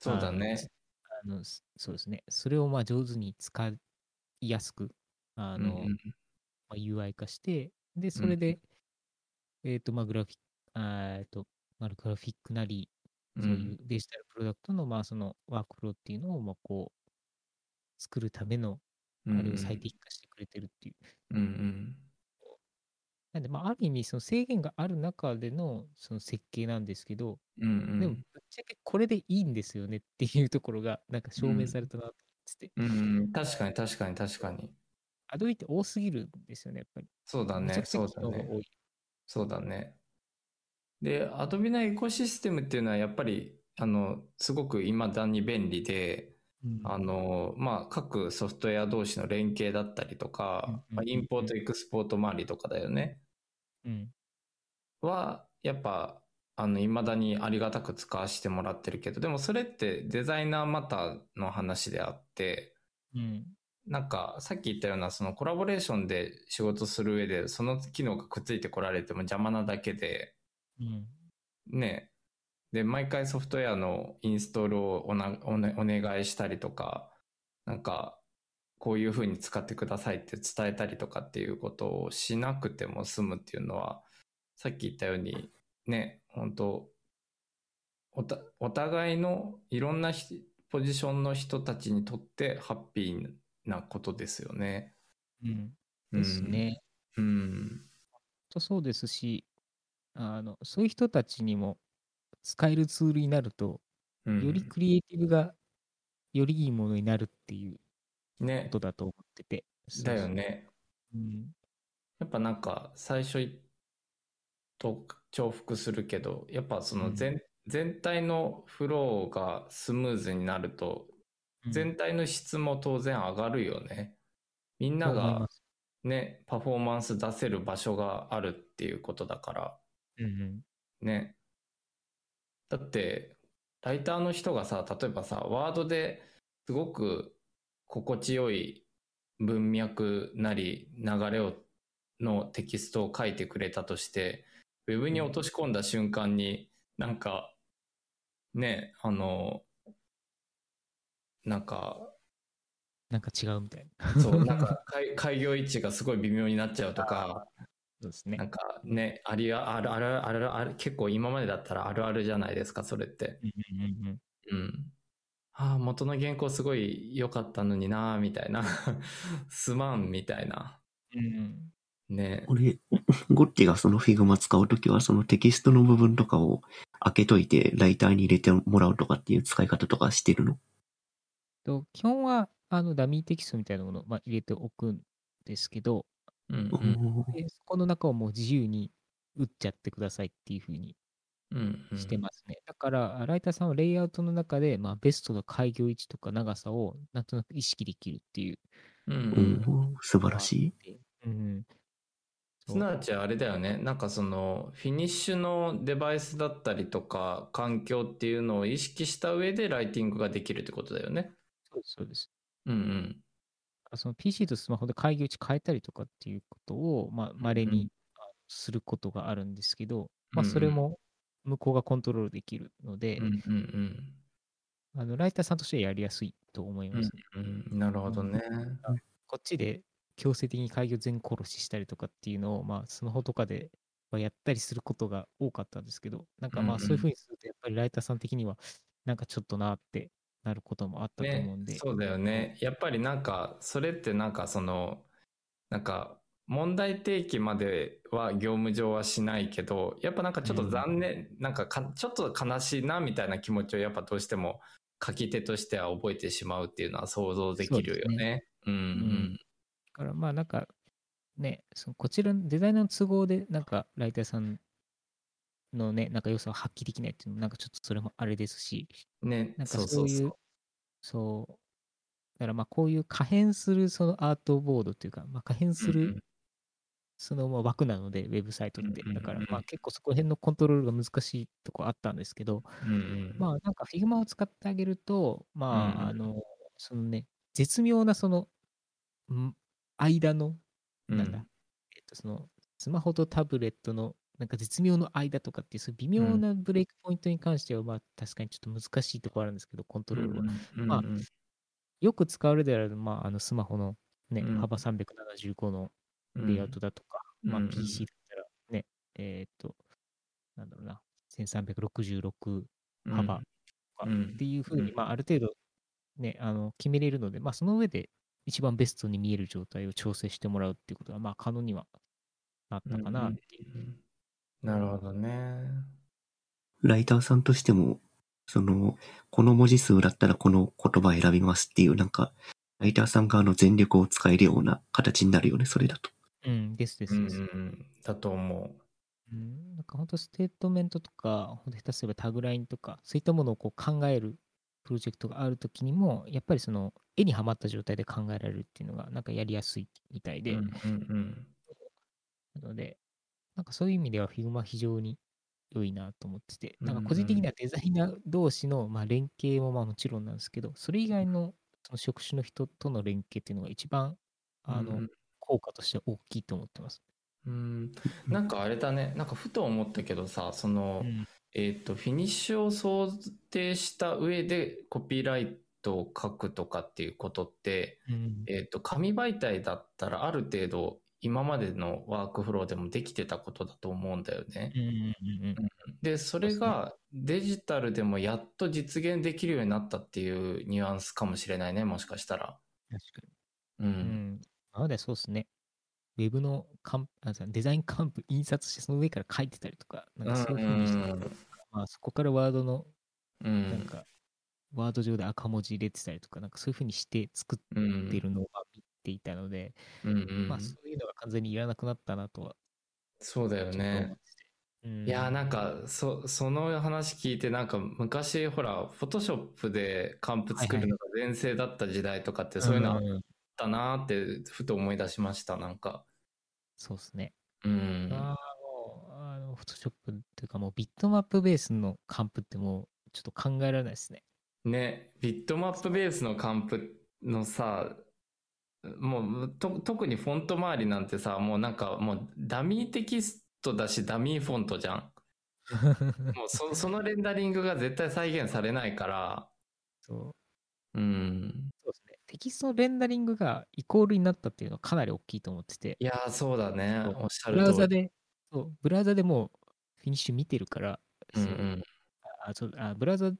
S2: そうだね。
S3: あの、すそうですね。それをまあ上手に使いやすく、あの、
S2: うんうん
S3: まあ、UI 化して、で、それで、えっ、と、まあ、グラフィック、えっと、まあ、グラフィックなり、
S2: うん。
S3: そういうデジタルプロダクトの、まあ、そのワークフローっていうのを、まあ、こう、作るための、あれを最適化してくれてるっていう。
S2: うんうん。
S3: なんで、まあ、ある意味、その制限がある中での、その設計なんですけど、
S2: うんうん。
S3: でも、ぶっちゃけこれでいいんですよねっていうところが、なんか証明されたなってて、
S2: うんうん。確かに確かに確かに。
S3: アドビって多すぎるんですよね、やっぱり。
S2: そうだねそうだね。そうだね。で、Adobe のエコシステムっていうのはやっぱり、あの、すごく未だに便利で、
S3: うん
S2: あの、まあ、各ソフトウェア同士の連携だったりとか、
S3: うん
S2: まあ、インポート、エクスポート周りとかだよね。
S3: うん。
S2: は、やっぱ、あの、未だにありがたく使わせてもらってるけど、でもそれってデザイナーまたの話であって、
S3: うん。
S2: なんか、さっき言ったような、そのコラボレーションで仕事する上で、その機能がくっついてこられても邪魔なだけで、
S3: うん。
S2: ね。で、毎回ソフトウェアのインストールをおなお,、ね、お願いしたりとか、なんか、こういう風に使ってくださいって伝えたりとかっていうことをしなくても済むっていうのは、さっき言ったように、ね、本当おた、お互いのいろんなひポジションの人たちにとってハッピーなことですよね。
S3: うん。ですね。
S2: うん。
S3: とそうですし、あの、そういう人たちにも使えるツールになると、
S2: うん。
S3: よりクリエイティブがよりいいものになるっていうこ
S2: ね。
S3: とだと思ってて。
S2: だよね。
S3: うん。
S2: やっぱなんか最初と重複するけど、やっぱその全,、全体のフローがスムーズになると、
S3: うん
S2: 全体の質も当然上がるよね。みんながね、パフォーマンス出せる場所があるっていうことだから、
S3: うんうん。
S2: ね。だって、ライターの人がさ、例えばさ、ワードですごく心地よい文脈なり流れをのテキストを書いてくれたとして、ウェブに落とし込んだ瞬間に、なんか、ね、あの、なんか、
S3: なんか違うみたいな。
S2: そう、なんか開 (laughs) 開業位置がすごい微妙になっちゃうとか、
S3: そうですね
S2: なん。かね、ありああるあるあるある、結構今までだったらあるあるじゃないですか、それって。
S3: うんうんうん
S2: うん。ああ、元の原稿すごい良かったのにな、みたいな。(laughs) すまん、みたいな。
S3: うんうん
S2: ね。
S1: 俺、ゴッチがその Figma 使うときは、そのテキストの部分とかを開けといて、ライターに入れてもらうとかっていう使い方とかしてるの？
S3: と基本はあのダミーテキストみたいなものを、まあ、入れておくんですけど、
S2: うん
S1: うん
S3: でそこの中をもう自由に打っちゃってくださいっていうふうに
S2: うん。うん。
S3: してますね。だから、ライターさんはレイアウトの中で、まあ、ベストの開業位置とか長さをなんとなく意識できるっていう。
S2: うんう。
S1: うんん素晴らしい。
S3: うん。
S2: すなわちあれだよね。なんかその、フィニッシュのデバイスだったりとか、環境っていうのを意識した上でライティングができるってことだよね。
S3: そうです、そうです。
S2: うんうん。
S3: その PC とスマホで開業位置変えたりとかっていうことを、まあ、稀
S2: うん
S3: にあすることがあるんですけど、まあ、
S2: うんうん
S3: それも向こうがコントロールできるので、
S2: うんうん
S3: あのライターさんとしてはやりやすいと思い
S2: うん。
S3: ますね。
S2: うんうん。なるほどね。
S3: こっちで強制的に開業全殺ししたりとかっていうのを、まあ、スマホとかではやったりすることが多かったんですけど、なんかまあそういうふうにすると、やっぱりライターさん的には、なんかちょっとなってなることもあったと思うんで、
S2: ね、そうだよね。やっぱりなんか、それってなんかその、なんか、問題提起までは業務上はしないけど、やっぱなんかちょっと残念、なんかかちょっと悲しいなみたいな気持ちをやっぱどうしても書き手としては覚えてしまうっていうのは想像できるよね。うんうん。
S3: だからまあなんか、ね、そのこちらのデザイナーの都合で、なんかライターさんのね、なんか良さを発揮できないっていうのも、なんかちょっとそれもあれですし、
S2: ね、
S3: なんか
S2: そう
S3: そいう
S2: そう。
S3: だからまあこういう可変するそのアートボードっていうか、まあ、可変す
S2: うん
S3: るそのまあ枠なので、ウェブサイトって。だからまあ結構そこら辺のコントロールが難しいとこあったんですけど、
S2: うんうん。
S3: まあなんか Figma を使ってあげると、まああの、そのね、絶妙なその、ん間の、なんだ、
S2: うん
S3: えっとそのスマホとタブレットのなんか絶妙の間とかっていう、そういう微妙なブレイクポイントに関しては、まあ確かにちょっと難しいところあるんですけど、コントロールは。まあ
S2: うん
S3: よく使われるである、まあ、あのスマホの、ね
S2: うん。
S3: 幅375の
S2: うん。
S3: レイアウトだとか、まあ、PC だったらね、えーっと、なんだろうな、1366
S2: うん。
S3: 幅とか
S2: うん。
S3: っていうふうに、
S2: うん。
S3: まあ、ある程度、ね、あの決めれるので、まあ、その上で一番ベストに見える状態を調整してもらうっていうことが、まあ、可能にはなったかなっていう。
S2: うんなるほどね。
S1: ライターさんとしても、その、この文字数だったらこの言葉選びますっていう、なんか、ライターさん側の全力を使えるような形になるよね、それだと。
S3: うん、ですです
S2: うん
S3: です。
S2: うんうん。だと思
S3: うん、なんか本当ステートメントとか、ほんと下手すればタグラインとか、そういったものをこう考えるプロジェクトがあるときにも、やっぱりその絵にはまった状態で考えられるっていうのが、なんかやりやすいみたいで、
S2: うんうん
S3: なので、なんかそういう意味では Figma 非常に良いなと思ってて、なんか個人的にはデザイナー同士のまあ連携もまあもちろんなんですけど、それ以外のその職種の人との連携っていうのが一番あの、
S2: うん
S3: 効果としては大きいと思ってます。
S2: うん。なんかあれだね、なんかふと思ったけどさ、その、
S3: うん。
S2: えっ、と、フィニッシュを想定した上でコピーライトを書くとかっていうことって、
S3: うん。
S2: えっ、と、紙媒体だったらある程度今までのワークフローでもできてたことだと思うんだよね。
S3: うんうんうんうん
S2: で、それがデジタルでもやっと実現できるようになったっていうニュアンスかもしれないね、もしかしたら。
S3: 確か
S2: う。
S3: に。うんん。なのでそうですね。ウェブのカンあデザインカンプ印刷してその上から書いてたりとか、なんかそういうふうにして、まあ、そこからワードの
S2: うん。
S3: なんか、ワード上で赤文字入れてたりとか、なんかそういうふうにして作っ
S2: うん、
S3: てるのを見ていたので、
S2: うんうん
S3: まあそういうのが完全にいらなくなったなとは
S2: そうだよね。
S3: うん
S2: いやーなんかそその話聞いてなんか昔ほらフォトショップでカンプ作るのが全盛だった時代とかってそういうのあったなーってふと思い出しましたなんか
S3: そうですね。
S2: うん
S3: ああ、もう、あの、フォトショップっていうかもうビットマップベースのカンプってもうちょっと考えられないですね。
S2: ねビットマップベースのカンプのさもうと特にフォント周りなんてさもうなんかもうダミーテキストだしダミーフォントじゃん。(laughs) もうそそのレンダリングが絶対再現されないから。
S3: そう。
S2: うん。
S3: そうですね。テキストのレンダリングがイコールになったっていうのはかなり大きいと思ってて、
S2: いやーそうだね。おっしゃ
S3: ブ
S2: る通り。
S3: ラウザで、そう、ブラウザでもうフィニッシュ見てるから、う
S2: んうん。
S3: あそうあブラウザ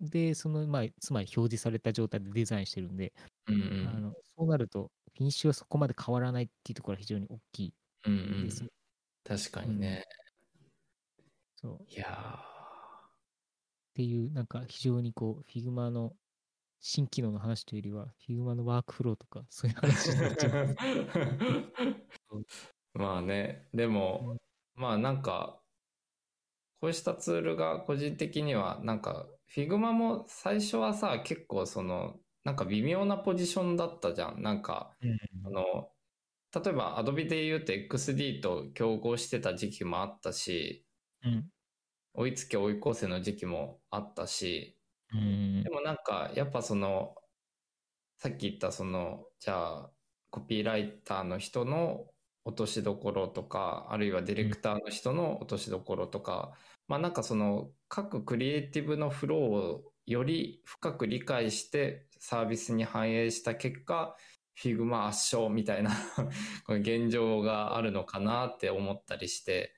S3: で、その、まあ、つまり表示された状態でデザインしてるんで、
S2: うんうん。
S3: あのそうなると、フィニッシュはそこまで変わらないっていうところが非常に大きい
S2: うんうん。
S3: ですね。
S2: 確かにね、
S3: そう。っ
S2: いや
S3: ていう、なんか非常にこう、Figma の新機能の話というよりは、Figma のワークフローとか、そういう話になっちゃう。(laughs)
S2: まあねでも、まあなんかこうしたツールが個人的にはなんか Figma も最初はさ結構そのなんか微妙なポジションだったじゃんなんかあの例えば Adobe で言うと XD と競合してた時期もあったし
S3: うん。
S2: 追いつけ追い越せの時期もあったし
S3: うん
S2: で。もなんかやっぱそのさっき言ったそのじゃあコピーライターの人の落としどころとかあるいはディレクターの人の落としどころとか、まあなんかその各クリエイティブのフローをより深く理解してサービスに反映した結果 Figma 圧勝みたいな (laughs) 現状があるのかなって思ったりして。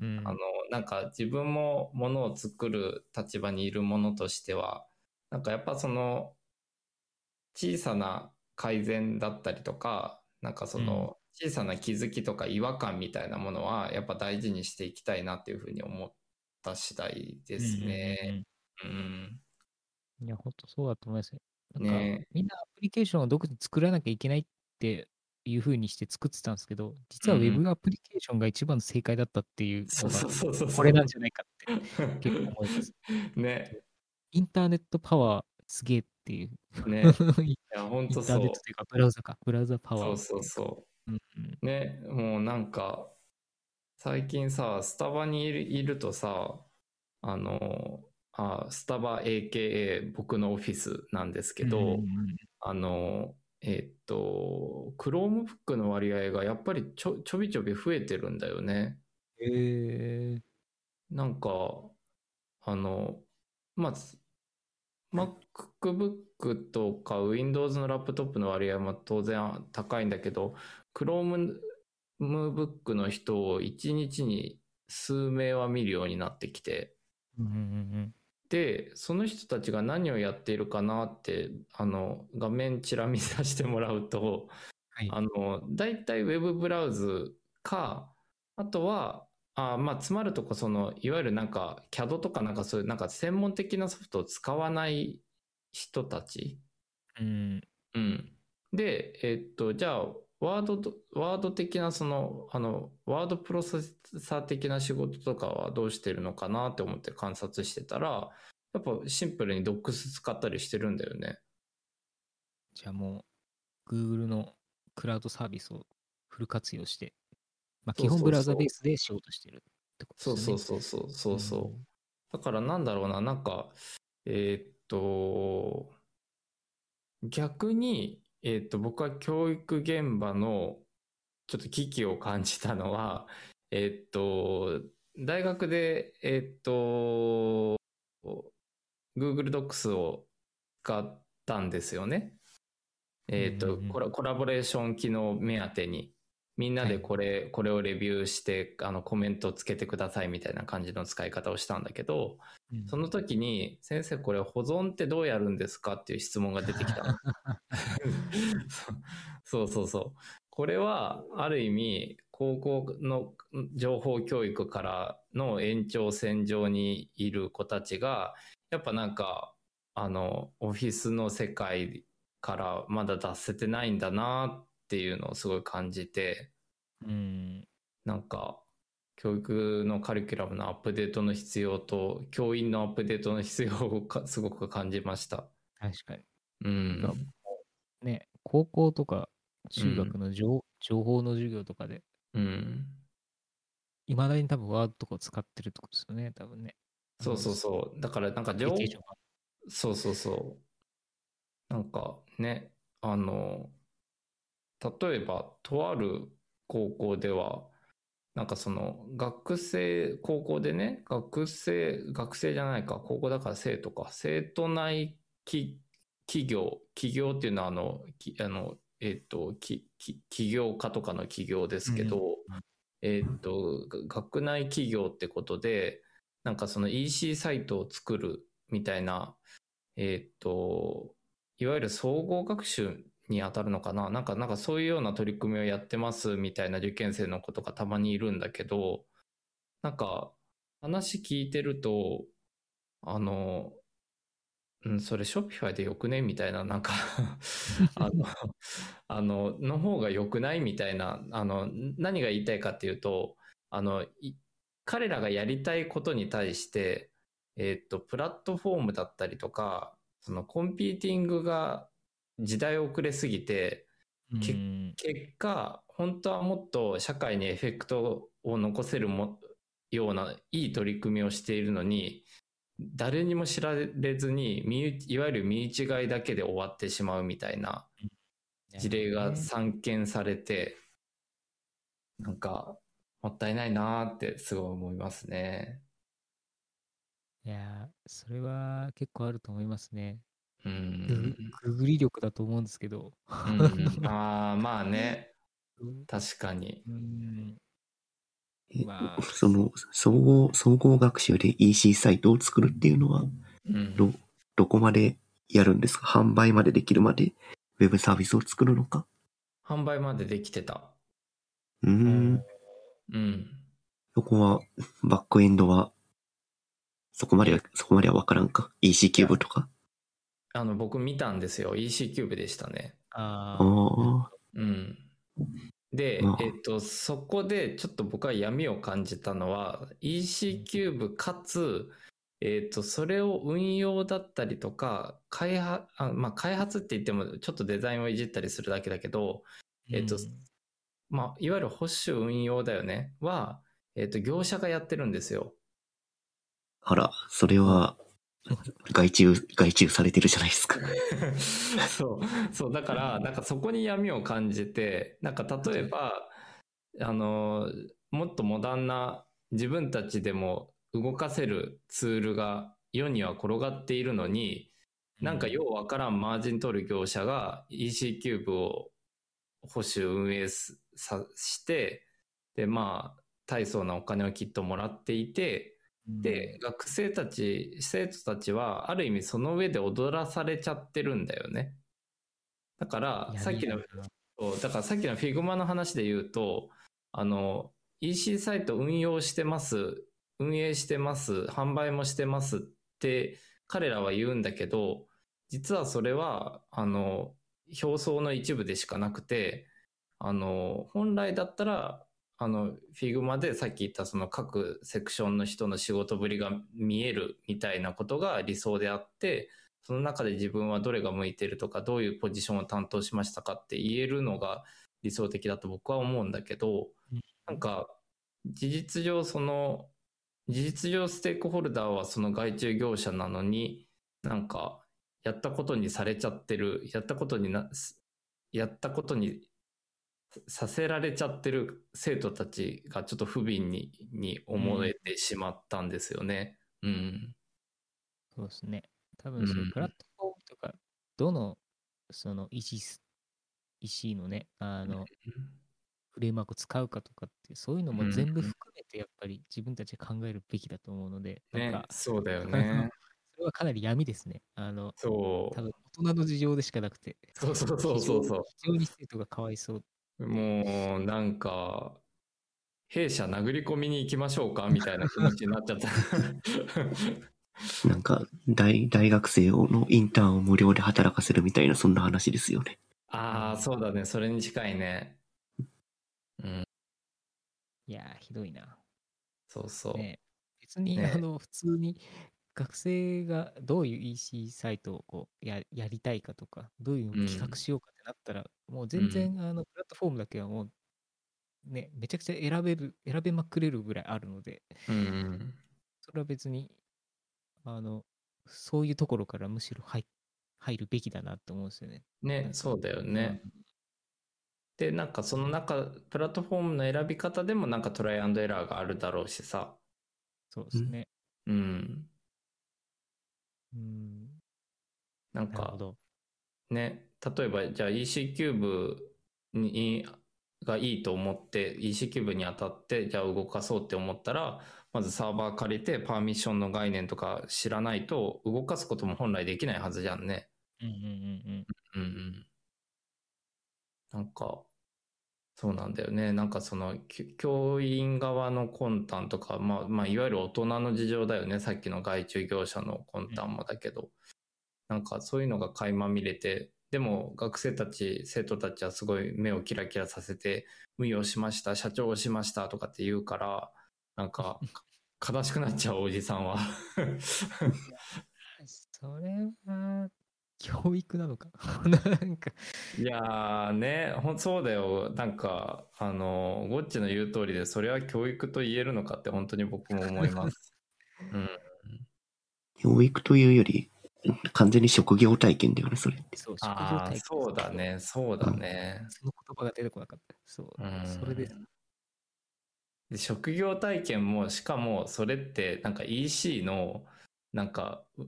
S3: うん
S2: あのなんか自分もものを作る立場にいるものとしてはなんかやっぱその小さな改善だったりとかなんかその小さな気づきとか違和感みたいなものはやっぱ大事にしていきたいなっていうふうに思った次第ですね。うん
S3: うんうんうん。いや、本当そうだと思いますよ。なんか、
S2: ね
S3: みんなアプリケーションを独自に作らなきゃいけないっていう風にして作ってたんですけど、実は Web アプリケーションが一番の正解だったっていう
S2: そう
S3: のが、これなんじゃないかって結構思います。(laughs)
S2: ね
S3: インターネットパワーすげえっていう。
S2: ね (laughs)
S3: イ
S2: いや本
S3: ンタ
S2: 当そう
S3: ーネットというか、ブラウザか。ブラウザパワー。
S2: そうそうそう
S3: うんうん。
S2: ね、もうなんか、最近さ、スタバにいるいるとさ、あの、あ、スタバ AKA 僕のオフィスなんですけど、
S3: うんうん
S2: あの、えっと、Chromebook の割合がやっぱりちょちょびちょび増えてるんだよね。
S3: うん、へえ
S2: なんか、あの、まあ、MacBook とか Windows のラップトップの割合も当然高いんだけど、Chromebook の人を1日に数名は見るようになってきて、
S3: うんうんうん
S2: で、その人たちが何をやっているかなって、あの、画面ちら見させてもらうと、
S3: はい
S2: あの、大体ウェブブラウズか、あとは、あまあ、つまるとこ、その、いわゆるなんか、CAD とかなんかそういう、なんか専門的なソフトを使わない人たち。
S3: うん
S2: うん。で、えっと、じゃあ、ワードと、ワード的な、その、あの、ワードプロセッサー的な仕事とかはどうしてるのかなって思って観察してたら、やっぱシンプルに Docs 使ったりしてるんだよね。
S3: じゃあもう、Google のクラウドサービスをフル活用して、まあ、基本ブラウザベースで仕事してるってこと
S2: そう
S3: ですよね。
S2: そうそうそうそうそう。だからなんだろうな、なんか、えーっと、逆に、えーっと、僕は教育現場のちょっと危機を感じたのは、えーっと、大学で、えーっと、Google Docs を使ったんですよね。えーっと、
S3: うんうん
S2: コラボレーション機能目当てに。みんなでこれ、これをレビューして、あの、コメントつけてくださいみたいな感じの使い方をしたんだけど、
S3: うん
S2: その時に、先生これ保存ってどうやるんですか？っていう質問が出てきたの。(laughs) そうそうそう。これは、ある意味、高校の情報教育からの延長線上にいる子たちが、やっぱなんか、あの、オフィスの世界からまだ脱せてないんだなっていうのをすごい感じて、
S3: うん。
S2: なんか、教育のカリキュラムのアップデートの必要と、教員のアップデートの必要をかすごく感じました。
S3: 確かに。
S2: うん。
S3: かね、高校とか中学の情,、情報の授業とかで、
S2: うん。
S3: いまだに多分ワードとかを使ってるってことですよね、多分ね。
S2: そうそうそう。だからなんか情
S3: アプリケーションが
S2: そうそうそう。なんかね、あの、例えば、とある高校では、なんかその学生、高校でね、学生、学生じゃないか、高校だから生徒か、生徒内企企業、企業っていうのはあの、きあの、えっ、と、き、き、起業家とかの企業ですけど、えっ、と、が学内企業ってことで、なんかその EC サイトを作るみたいな、えっ、と、いわゆる総合学習に当たるのかな？なんか、なんかそういうような取り組みをやってますみたいな受験生の子とかたまにいるんだけど、なんか話聞いてると、あの、ん、それショッピファイでよくね？みたいな、なんか (laughs) あの、あの、の方が良くない？みたいな、あの、何が言いたいかっていうと、あの、彼らがやりたいことに対して、えーっと、プラットフォームだったりとか、そのコンピーティングが時代遅れすぎて、結果、本当はもっと社会にエフェクトを残せるもようないい取り組みをしているのに、誰にも知られずに、いわゆる身内買いだけで終わってしまうみたいな事例が散見されて、なんか、もったいないなーってすごい思いますね。
S3: いやー、それは結構あると思いますね。
S2: う
S3: グ
S2: ん。
S3: ググり力だと思うんですけど。
S2: うん、(laughs) ああ、まあね。
S3: うん
S2: 確かに。
S3: うん
S1: え
S3: まあ
S1: その、総合、総合学習で EC サイトを作るっていうのは、
S2: うん。
S1: ど、どこまでやるんですか？販売までできるまで、ウェブサービスを作るのか？
S2: 販売までできてた。
S1: うーん。
S2: うん。
S1: そこは、バックエンドは、そこまでは、そこまではわからんか ? EC-CUBE とか？
S2: あの、僕見たんですよ。 EC-CUBE でしたね。
S3: あ
S1: あ。
S2: うん。で
S1: まあ、
S2: えっと、そこでちょっと僕は闇を感じたのは、 EC-CUBE かつ、えっと、それを運用だったりとか、開発、あまあ、開発って言っても、ちょっとデザインをいじったりするだけだけど、えっと
S3: うん
S2: まあ、いわゆる保守運用だよね、は、えっと、業者がやってるんですよ。
S1: あら、それは、(laughs) 外注、外注されてるじゃないですか。(laughs)
S2: そう、そう、だから、なんかそこに闇を感じて、なんか例えば、あの、もっとモダンな自分たちでも動かせるツールが世には転がっているのに、なんかようわからんマージン取る業者が EC キューブを保守運営さして、で、まあ、大層なお金をきっともらっていて、で、学生たち、生徒たちは、ある意味その上で踊らされちゃってるんだよね。だから、さっきの、だからさっきの Figma の話で言うと、あの、EC サイト運用してます、運営してます、販売もしてますって彼らは言うんだけど、実はそれは、あの、表層の一部でしかなくて、あの、本来だったら、あの、Figma でさっき言ったその各セクションの人の仕事ぶりが見えるみたいなことが理想であって、その中で自分はどれが向いてるとか、どういうポジションを担当しましたかって言えるのが理想的だと僕は思うんだけど
S3: うん、
S2: なんか、事実上その、事実上ステークホルダーはその外注業者なのに、なんか、やったことにされちゃってる、やったことにな、やったことにさせられちゃってる生徒たちがちょっと不憫にに思えてしまったんですよね。うん。
S3: そうですね。多分、その
S2: うん
S3: プラットフォームとか、どの、その EC ス、EC のね、あの、フレームワークを使うかとかって、そういうのも全部
S2: うん
S3: 含めて、やっぱり自分たちで考えるべきだと思うので、なん
S2: ね
S3: か、、
S2: そうだよね。(laughs)
S3: それはかなり闇ですね。あの、
S2: そ
S3: 多分大人の事情でしかなくて。
S2: う。そうそうそうそうそう。
S3: 非常に生徒がかわいそう。
S2: もう、なんか、弊社殴り込みに行きましょうかみたいな気持ちになっちゃった。(laughs)
S1: なんか、大、大学生のインターンを無料で働かせるみたいな、そんな話ですよね。
S2: ああ、そうだね。それに近いね。うん、
S3: いやー、ひどいな。
S2: そうそう。
S3: ね、別に、
S2: ね
S3: あの、普通に学生がどういう EC サイトをこうややりたいかとか、どういう
S2: うん
S3: 企画しようかなったら、もう全然、あの、プラットフォームだけはもう、ね、めちゃくちゃ選べる、選べまくれるぐらいあるので、
S2: うん。
S3: それは別に、あの、そういうところからむしろ入入るべきだなって思うんですよね。
S2: ね、そうだよね。で、なんかその中、プラットフォームの選び方でもなんかトライアンドエラーがあるだろうしさ。
S3: そうですね。
S2: うん。
S3: うん。
S2: なんか。ね、例えばじゃあ EC キューブにがいいと思って EC キューブに当たってじゃあ動かそうって思ったらまずサーバー借りてパーミッションの概念とか知らないと動かすことも本来できないはずじゃんね。
S3: うんうんうんうん。
S2: うんうん。なんか、そうなんだよね。なんかその、き教員側の魂胆とか、まあ、まあ、いわゆる大人の事情だよね。さっきの外注業者の魂胆もだけど。なんかそういうのが垣間見れて、でも学生たち、生徒たちはすごい目をキラキラさせて、無用しました、社長をしましたとかって言うから、なんか、(laughs) 悲しくなっちゃうおじさんは。
S3: それは、教育なのか？(laughs) なんか、
S2: いやーね、ほんそうだよ。なんか、あの、ゴッチの言う通りで、それは教育と言えるのかって本当に僕も思います。(laughs) うん。
S1: 教育というより、完全に職業体験だよね、それって。
S3: そう、職業
S2: ああ、
S3: 体験
S2: そうだね、そうだね。
S3: その言葉が出てこなかった。そう
S2: う。ん。
S3: それです。
S2: で職業体験も、しかもそれって、なんか EC の、なんか、う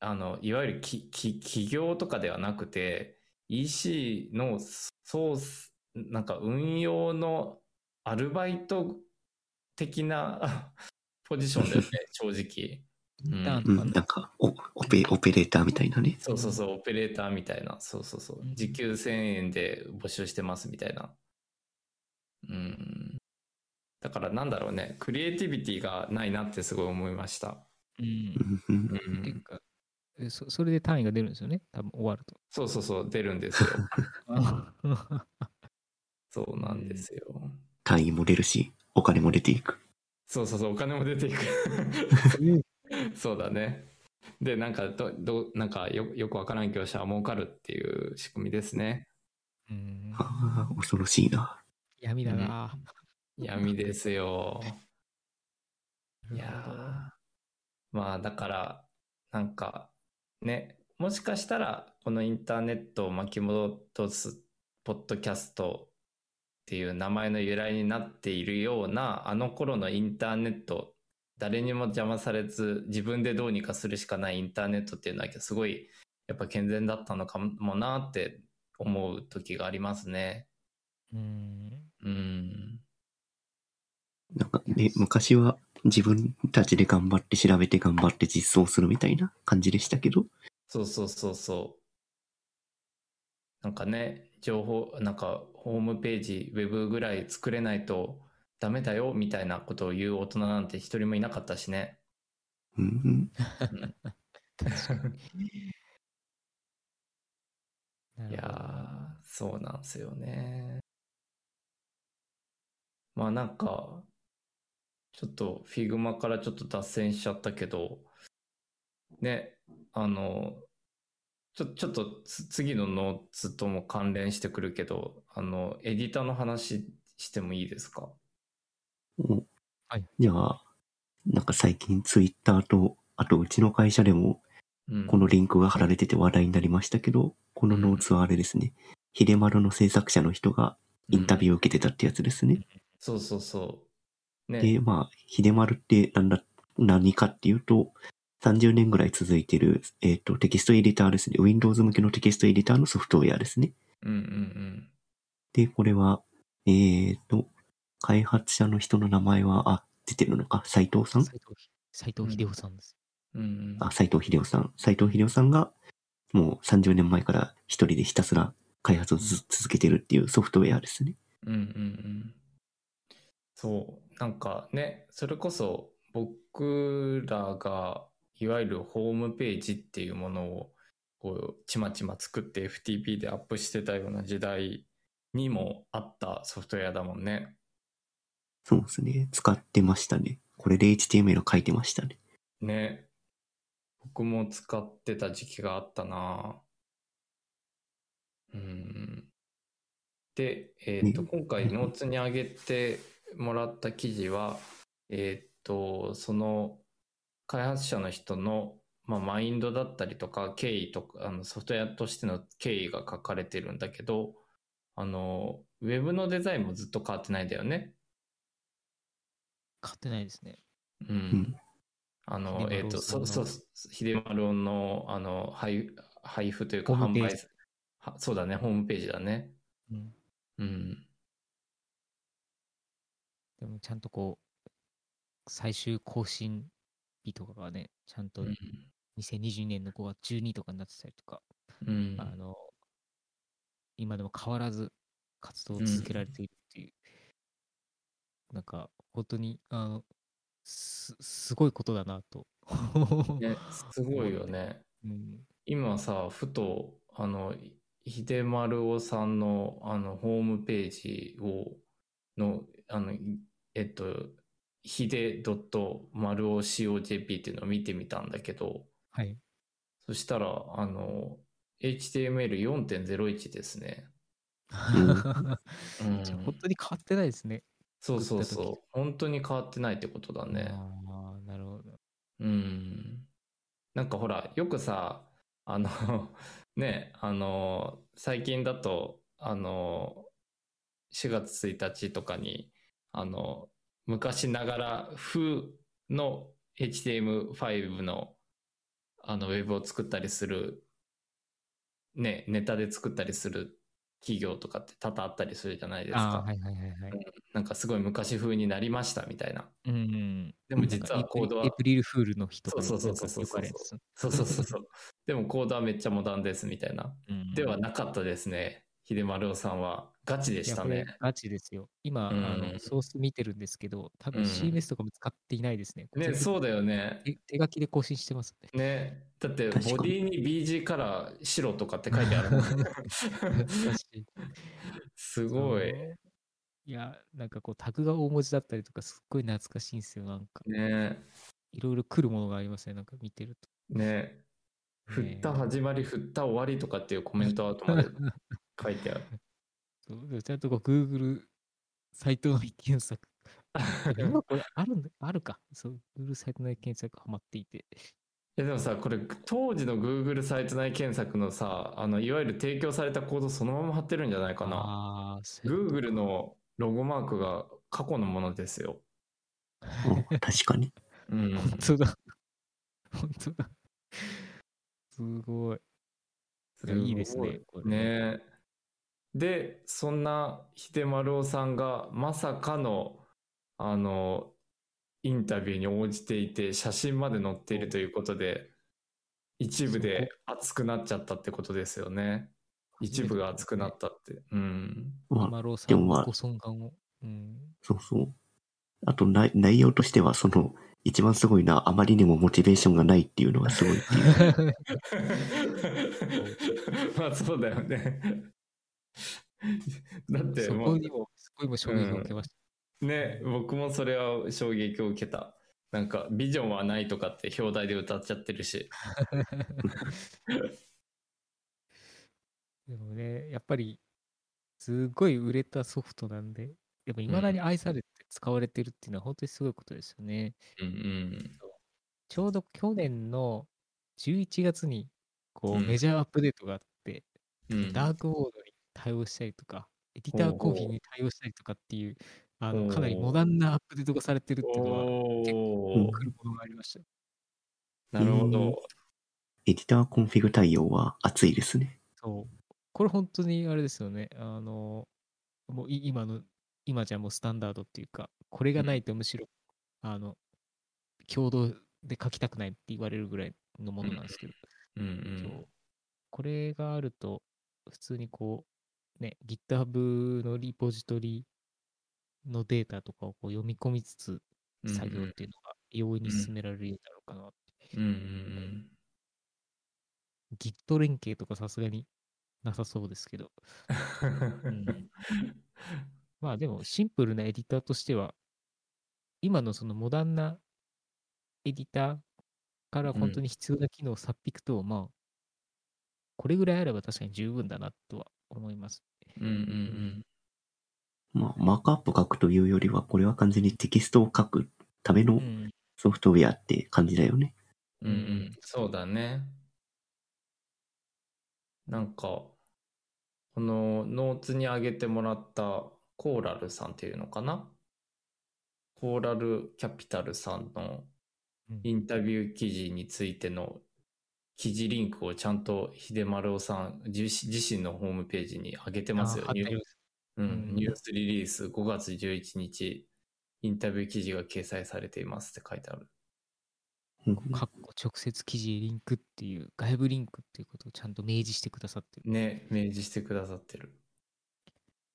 S2: あの、いわゆるきき企業とかではなくて、EC のソース、なんか運用のアルバイト的な (laughs) ポジションだよね、正直。
S1: うん、なんかオオペ、オペレーターみたいなね。
S2: そうそうそう、オペレーターみたいな。そうそうそう
S3: う。ん
S2: 時給1000円で募集してますみたいな。うん。だからなんだろうね、クリエイティビティがないなってすごい思いました。
S3: うん
S1: う。んうん
S2: うん。
S3: ていうか、えそそれで単位が出るんですよね？多分終わると。
S2: そうそうそう、出るんですよ。(laughs) そうなんですよ。
S1: 単位も出るし、お金も出ていく。
S2: そうそうそう、お金も出ていく。(laughs) (laughs) そうだね。で、なんかど、ど、なんかよよくわからん業者は儲かるっていう仕組みですね。
S3: うん
S1: ああ、(laughs) 恐ろしいな。
S3: 闇だな。
S2: 闇ですよ。いやまあだからなんかねもしかしたらこのインターネットを巻き戻すポッドキャストっていう名前の由来になっているようなあの頃のインターネット誰にも邪魔されず自分でどうにかするしかないインターネットっていうのはすごいやっぱ健全だったのかもなって思う時がありますね。
S3: うん。
S2: うん。
S1: なんかね、昔は自分たちで頑張って調べて頑張って実装するみたいな感じでしたけど、
S2: そうそうそうそう。なんかね、情報、なんかホームページ、ウェブぐらい作れないとダメだよみたいなことを言う大人なんて一人もいなかったしね。
S1: うん (laughs)
S3: いる
S2: やそうなんですよね。まあなんか、ちょっと Figma からちょっと脱線しちゃったけど、ね、あの、ちょ、ちょっとつ次のノーツとも関連してくるけど、あの、エディターの話してもいいですか？
S1: お
S3: はい
S1: じゃあ、なんか最近ツイッターと、あとうちの会社でも
S2: うん。
S1: このリンクが貼られてて話題になりましたけど、このノーツはあれですね。秀丸の制作者の人がインタビューを受けてたってやつですね。
S2: そうそうそう。ね。
S1: で、まあ、秀丸ってなんだ、何かっていうと、30年ぐらい続いてる、えっ、と、テキストエディターですね。Windows 向けのテキストエディターのソフトウェアですね。
S2: うんうん
S1: で、これは、えっ、と、開発者の人の名前は、あ、出てるのか、斉藤さん？
S3: 斉藤秀夫さんです。
S2: うん。
S1: あ、斉藤秀夫さん。斉藤秀夫さんが、もう30年前から一人でひたすら開発をず続けてるっていうソフトウェアですね。
S2: うんうんうん。そう、なんかね、それこそ僕らがいわゆるホームページっていうものをこうちまちま作って FTP でアップしてたような時代にもあったソフトウェアだもんね。
S1: そうですね。使ってましたね。これで HTML 書いてましたね。
S2: ね。僕も使ってた時期があったなうん。で、えっ、と、
S1: ね
S2: 今回ノーツに上げてもらった記事は、えっ、と、その開発者の人の、まあ、マインドだったりとか、経緯とか、あのソフトウェアとしての経緯が書かれてるんだけど、あの、ウェブのデザインもずっと変わってないんだよね。
S3: 買ってないですね。
S2: う。
S1: うんん。
S2: あの、えっ、と、そうそう、秀丸の、あの、配配布というか、販売はそうだね、ホームページだね。
S3: うん。
S2: うん。
S3: でもちゃんとこう、最終更新日とかがね、ちゃんと
S2: うん。
S3: 2022年の5月12とかになってたりとか、
S2: うん。
S3: あの、今でも変わらず活動を続けられているなんか、本当に、あの、す、すごいことだなと。
S2: ね、すごいよね。(laughs)
S3: うん。
S2: 今さ、ふと、あの、秀丸尾さんの、あの、ホームページを、の、あの、いえっと、ひで .marocojp っていうのを見てみたんだけど、
S3: はい。
S2: そしたら、あの、HTML4.01 ですね。(laughs) うん
S3: 本当に変わってないですね。
S2: そうそうそう。本当に変わってないってことだね。
S3: ああ、なるほど。
S2: うん。なんかほら、よくさ、あの、(laughs) ね、あの、最近だと、あの、4月1日とかに、あの、昔ながら風の HTML5 の、あの、ウェブを作ったりする、ね、ネタで作ったりする企業とかって多々あったりするじゃないですか。
S3: はいはいはいはい。
S2: なんかすごい昔風になりましたみたいな。
S3: うんうん。
S2: でも実はコードは
S3: エイプリルフールの日とかに
S2: そうそうそうそうそうそうそうそうそう。でもコードはめっちゃモダンですみたいな。
S3: うん
S2: ではなかったですね。秀丸尾さんは。ガチでしたね。
S3: ガチですよ。今、
S2: うん
S3: あのソース見てるんですけど、多分
S2: うん
S3: CMS とかも使っていないですね。
S2: ね、
S3: 全部
S2: そうだよね。
S3: 手手書きで更新してますね。
S2: ね。だって、ボディに BG カラー白とかって書いてある (laughs) すごい。
S3: いや、なんかこうタグが大文字だったりとか、すっごい懐かしいんですよ。なんか、
S2: ね。
S3: いろいろ来るものがありますね。なんか見てると。
S2: ね。振った始まり、振った終わりとかっていうコメントアートまで書いてある。
S3: そうちゃんとこう Google サイト内検索。(laughs) 今これあるんだあるか。そう、Google サイト内検索ハマっていて。
S2: えでもさ、これ当時の Google サイト内検索のさ、あの、いわゆる提供されたコードそのまま貼ってるんじゃないかな。
S3: ああ、そういうこと
S2: Google のロゴマークが過去のものですよ。
S1: うん確かに。
S2: うん。
S3: 本当だ。本当だ。すごい。いやいいですねこれ
S2: ねで、そんな秀丸尾さんがまさかの、あの、インタビューに応じていて、写真まで載っているということで、一部で熱くなっちゃったってことですよね。一部が熱くなったって。うん。
S1: まあ、
S3: マローさ
S1: でもまあ
S3: んのご尊顔を。うん。
S1: そうそう。あと内、内容としては、その、一番すごいな、あまりにもモチベーションがないっていうのがすごいっていう。(laughs)
S2: まあそうだよね。(laughs) だって
S3: そこにも、そこにも衝撃を受けまし
S2: ね、僕もそれは衝撃を受けた。なんか、ビジョンはないとかって表題で歌っちゃってるし。
S3: た。(laughs) (laughs) でもね、やっぱり、すごい売れたソフトなんで、やっぱ未だに愛されて使われてるっていうのは本当にすごいことですよね。
S2: うんうん。
S3: ちょうど去年の11月に、こう、
S2: うん
S3: メジャーアップデートがあって、
S2: うん、
S3: ダークモードに対応したりとか、エディターコーヒーに対応したりとかっていう、あの、かなりモダンなアップデートがされてるっていうのは、結構来るものがありました。
S2: なるほど。
S1: EditorConfig 対応は熱いですね。
S3: そう。これ本当にあれですよね。あの、もうい今の、今じゃもうスタンダードっていうか、これがないとむしろ、あの、共同で書きたくないって言われるぐらいのものなんですけど、
S2: うん
S3: そうこれがあると、普通にこう、ね、GitHub のリポジトリのデータとかをこう読み込みつつ、
S2: うん。
S3: 作業っていうのが容易に進められるだろうかなって。
S2: うんうん
S3: Git 連携とかさすがになさそうですけど、
S2: うん。(laughs)
S3: まあでもシンプルなエディターとしては、今のそのモダンなエディターから本当に必要な機能をさっぴくと、まあ、これぐらいあれば確かに十分だなとは思います。
S2: うんうん
S1: まあ、マークアップ書くというよりは、これは完全にテキストを書くための
S3: うん。
S1: ソフトウェアって感じだよね。
S2: うん。うんうん。そうだね。なんか、ここのノーツに上げてもらったコーラルさんっていうのかな？コーラルキャピタルさんの
S3: うん
S2: インタビュー記事についての記事リンクをちゃんと秀丸さん自自身のホームページに上げてますよニュースリリース5月11日、インタビュー記事が掲載されていますって書いてある。
S1: うん
S3: かっこ直接記事へリンクっていう、外部リンクっていうことをちゃんと明示してくださってる。
S2: ね、明示してくださってる。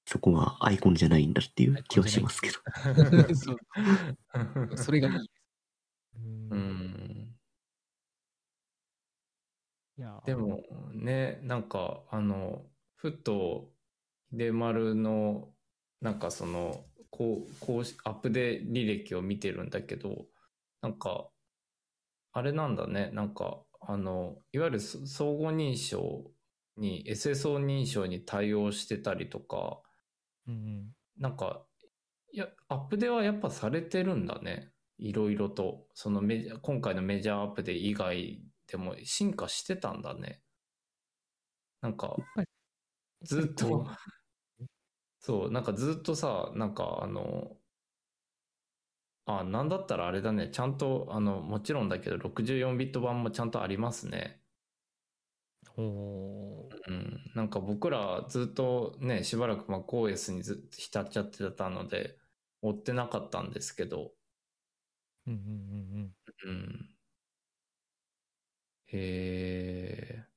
S1: そこはアイコンじゃないんだっていう気はしますけど。(laughs)
S3: そうそれがいいうん。いやー
S2: でもね、なんか、あの、ふと、秀丸の、なんかその、こう、こうし、アップデ履歴を見てるんだけど、なんか、あれなんだね、なんか、あの、いわゆるそ相互認証に、SSO 認証に対応してたりとか、
S3: うんうん
S2: なんか、いや、アップデはやっぱされてるんだね。いろいろと。そのメ今回のメジャーアップデ以外でも進化してたんだね。なんか、ずっ
S3: と
S2: そう、なんかずっとさ、なんかあの、あ、なんだったらあれだね。ちゃんと、あの、もちろんだけど、64ビット版もちゃんとありますね。
S3: うおー
S2: うん。なんか僕らずっとね、しばらく MacOS にずっと浸っちゃってたので、追ってなかったんですけど、
S3: うんうんうん
S2: うん。へえ、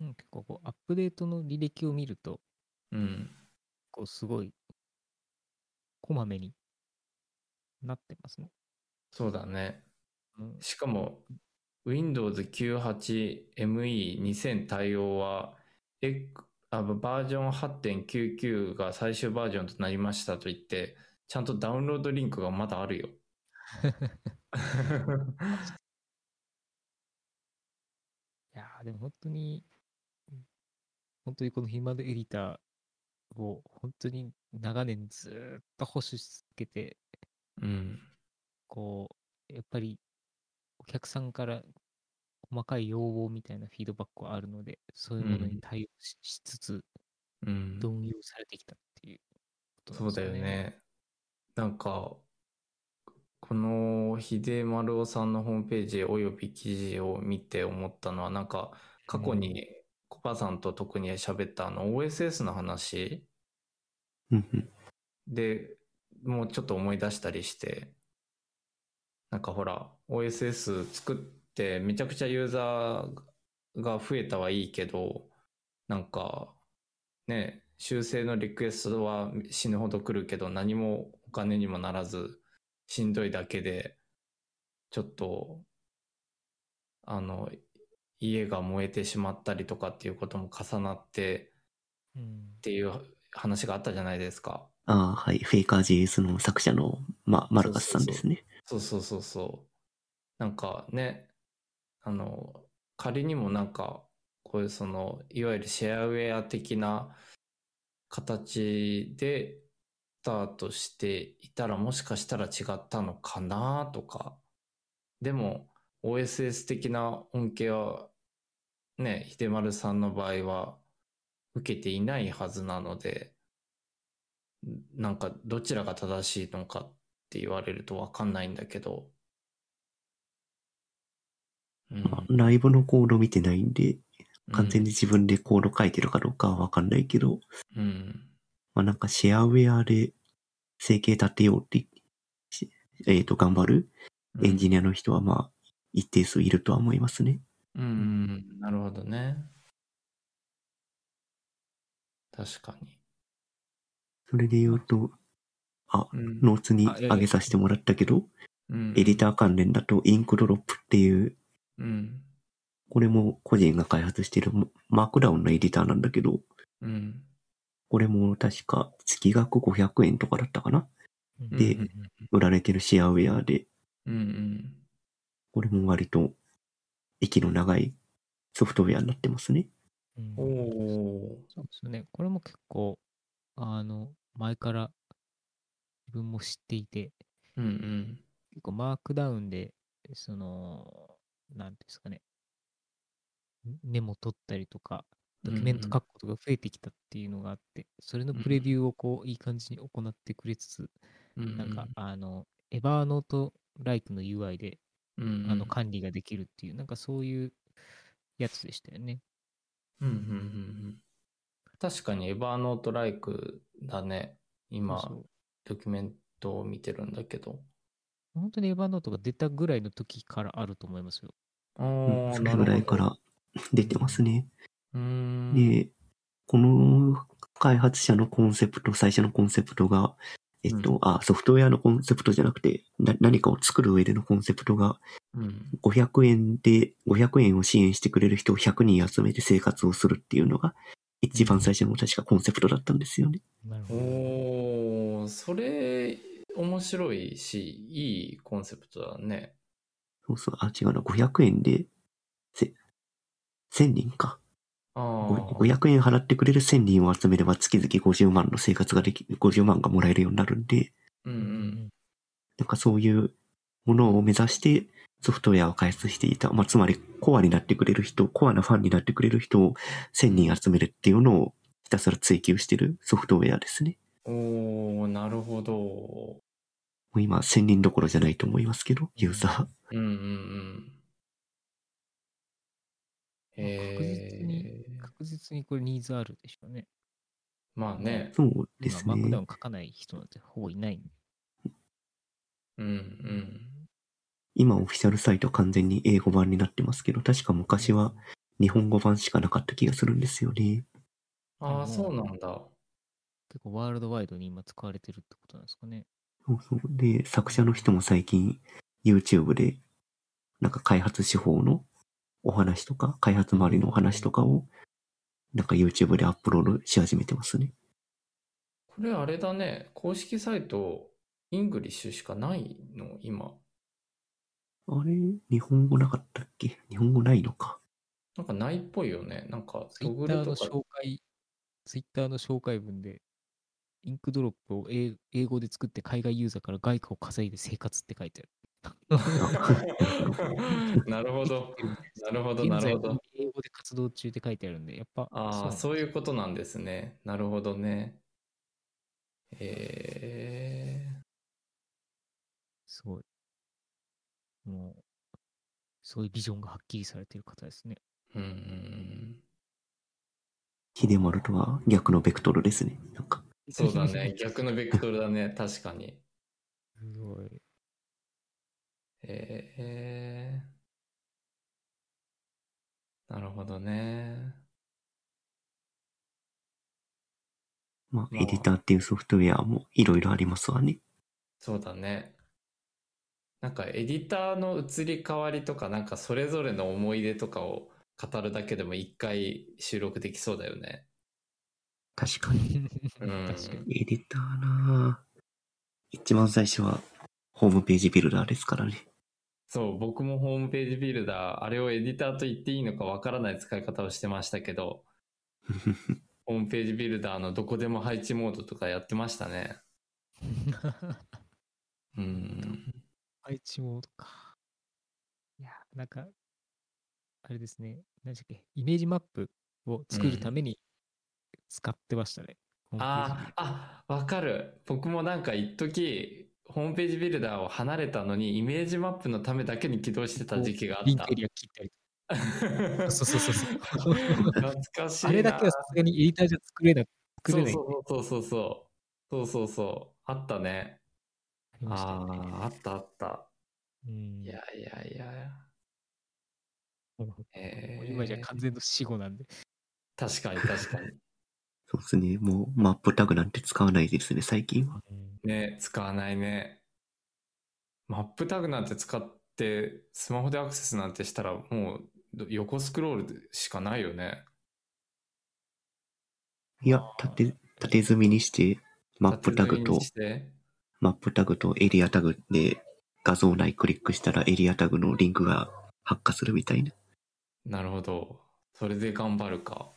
S3: うんうん。結構こうアップデートの履歴を見ると、
S2: うん。
S3: こうすごい、こまめになってますね。
S2: そうだね。
S3: うん
S2: しかも、Windows 98 ME2000 対応は、X あバージョン8.99が最終バージョンとなりましたと言って、ちゃんとダウンロードリンクがまだあるよ。(laughs)
S3: いやーでも本当に、うん本当にこのヒマドエディターを本当に長年ずーっと保守し続けて、
S2: うん。
S3: こう、やっぱりお客さんから細かい要望みたいなフィードバックはあるので、そういうもの
S2: うん
S3: に対応し,、しつつ、
S2: うん。
S3: 導入されてきたっていうこと
S2: そうだ
S3: なんですよね。
S2: よね。なんか、この秀丸尾さんのホームページおよび記事を見て思ったのは、なんか過去にコパさんと特に喋ったあの OSS の話。でもうちょっと思い出したりして、なんかほら、OSS 作ってめちゃくちゃユーザーが増えたはいいけど、なんかね、修正のリクエストは死ぬほど来るけど何もお金にもならずしんどいだけで、ちょっと、あの、家が燃えてしまったりとかっていうことも重なって
S3: うん
S2: っていう話があったじゃないですか。
S1: ああ、はい。フェイカー JS の作者の、ま、マルカスさんですね。
S2: そうそうそうそう。なんかね、あの、仮にもなんか、こういうその、いわゆるシェアウェア的な形でスタートしていたらもしかしたら違ったのかなとか。でも、OSS 的な恩恵は、ね、秀丸さんの場合は受けていないはずなので、なんかどちらが正しいのかって言われるとわかんないんだけど。うん
S1: まあライブのコード見てないんで、完全に自分でコード書いてるかどうかはわかんないけど、
S2: うん。
S1: まあなんかシェアウェアで生計立てようって、しえっ、と、頑張る
S2: うん。
S1: エンジニアの人はまあ、一定数いるとは思いますね。
S2: うんうんうん。なるほどね。確かに。
S1: それで言うと、あ、
S2: うん
S1: ノーツに上げさせてもらったけど、
S2: うん
S1: エディター関連だと Inkdrop っていう、
S2: うん。
S1: これも個人が開発しているマークダウンのエディターなんだけど、
S2: うん。
S1: これも確か月額500円とかだったかな？
S3: うん
S1: で
S2: うん
S1: 売られてるシェアウェアで、
S2: うんうん。
S1: これも割と息の長いソフトウェアになってますね。
S3: うん
S2: おお
S3: そうですよね。これも結構、あの、前から自分も知っていて、
S2: ー。うんうん。
S3: 結構マークダウンで、その、なんていうんですかね、んメモ取ったりとか、ドキュメント書くことが増えてきたっていうのがあって、それのプレビューをこう、いい感じに行ってくれつつ、
S2: うん
S3: なんか、あの、エバーノートライクの UI で、あの、管理ができるっていう、なんかそういうやつでしたよね。
S2: うんうんうんうん確かにエバーノートライクだね。今、ドキュメントを見てるんだけど。
S3: 本当にエヴァノートが出たぐらいの時からあると思いますよ。
S2: あ
S1: うん
S2: あ、
S1: それぐらいから出てますね。で、この開発者のコンセプト、最初のコンセプトが、えっと、
S2: うん
S1: あ、ソフトウェアのコンセプトじゃなくて、な何かを作る上でのコンセプトが、
S2: うん。
S1: 500円で、500円を支援してくれる人を100人集めて生活をするっていうのが、一番最初の確かコンセプトだったんですよね。
S3: なるほど。
S2: おー、それ、面白いし、いいコンセプトだね。
S1: そうそう、あ、違うな、500円で、せ、1000人か。
S2: あ
S1: ご500円払ってくれる1000人を集めれば月々50万の生活ができ、50万がもらえるようになるんで、
S2: うんうん。
S1: なんかそういうものを目指してソフトウェアを開発していた。まあ、つまりコアになってくれる人、コアなファンになってくれる人を1000人集めるっていうのをひたすら追求してるソフトウェアですね。
S2: おー、なるほど。
S1: もう今1000人どころじゃないと思いますけど、ユーザー。
S2: うんうんうん。へ
S3: 確実に
S2: ー。
S3: 確実にこれニーズあるでしょうね。
S2: まあね。
S1: そうです
S3: 今マークダウ
S1: ね。
S3: ン書かない人なんてほぼいない。
S2: うんうん。
S1: 今オフィシャルサイトは完全に英語版になってますけど、確か昔は日本語版しかなかった気がするんですよね。
S2: ああ、そうなんだ。
S3: 結構ワールドワイドに今使われてるってことなんですかね。
S1: そうそう。で、作者の人も最近 YouTube で、なんか開発手法のお話とか、開発周りのお話とかを、なんか YouTube でアップロードし始めてますね。
S2: これあれだね。公式サイト、 English しかないの？今。
S1: あれ？日本語なかったっけ？日本語ないのか。
S2: なんかないっぽいよね。なんか、
S3: ツイ
S2: トグ
S3: ッターの。紹介、ツイッターの紹介文で、インクドロップを英英語で作って海外ユーザーから外貨を稼いで生活って書いてある。(laughs)
S2: なるほど。なるほど、なるほど。
S3: 英語で活動中って書いてあるんで、やっぱ、
S2: ああ、
S3: そ
S2: そういうことなんですね。なるほどね。え
S3: すごい。もう、そういうビジョンがはっきりされてる方ですね。
S2: ー、うんうん
S1: 秀丸とは逆のベクトルですね。なんか、
S2: うん。そうだね。逆のベクトルだね。確かに。(laughs)
S3: すごい。
S2: えー、なるほどね。
S1: まあ、
S2: まあ
S1: エディターっていうソフトウェアもいろいろありますわね。
S2: そうだね。なんかエディターの移り変わりとか、なんかそれぞれの思い出とかを語るだけでも一回収録できそうだよね。
S1: 確かに。
S2: うん
S3: 確かに。
S1: エディターなぁ一番最初はホームページビルダーですからね。
S2: そう、僕もホームページビルダー、あれをエディターと言っていいのかわからない使い方をしてましたけど、(laughs) ホームページビルダーのどこでも配置モードとかやってましたね。(laughs) うん。
S3: 配置モードか。いや、なんか、あれですね。何でしたっけ、イメージマップを作るために使ってましたね。ホームページ
S2: ああ、あ、わかる。僕もなんか一時ホームページビルダーを離れたのに、イメージマップのためだけに起動してた時期があった
S3: リンクエ。リア切ったり。(laughs) そうそうそうそう。
S2: 懐かしいな。
S3: あれだけはさすがにエディターじゃ作れない。作れない。
S2: そうそうそうそうそう。そうそうそう。あったね。
S3: あね
S2: ああ、あったあった。
S3: うん
S2: いやいやいや。えー
S3: 今じゃ完全の死後なんで。
S2: 確かに確かに。
S1: そうですね。もうマップタグなんて使わないですね、最近は。
S2: ね、使わないね。マップタグなんて使って、スマホでアクセスなんてしたら、もうど横スクロールしかないよね。
S1: いや、縦、縦積みにして、マップタグとマップタグとエリアタグで画像内クリックしたらエリアタグのリンクが発火するみたいな。
S2: なるほど。それで頑張るか。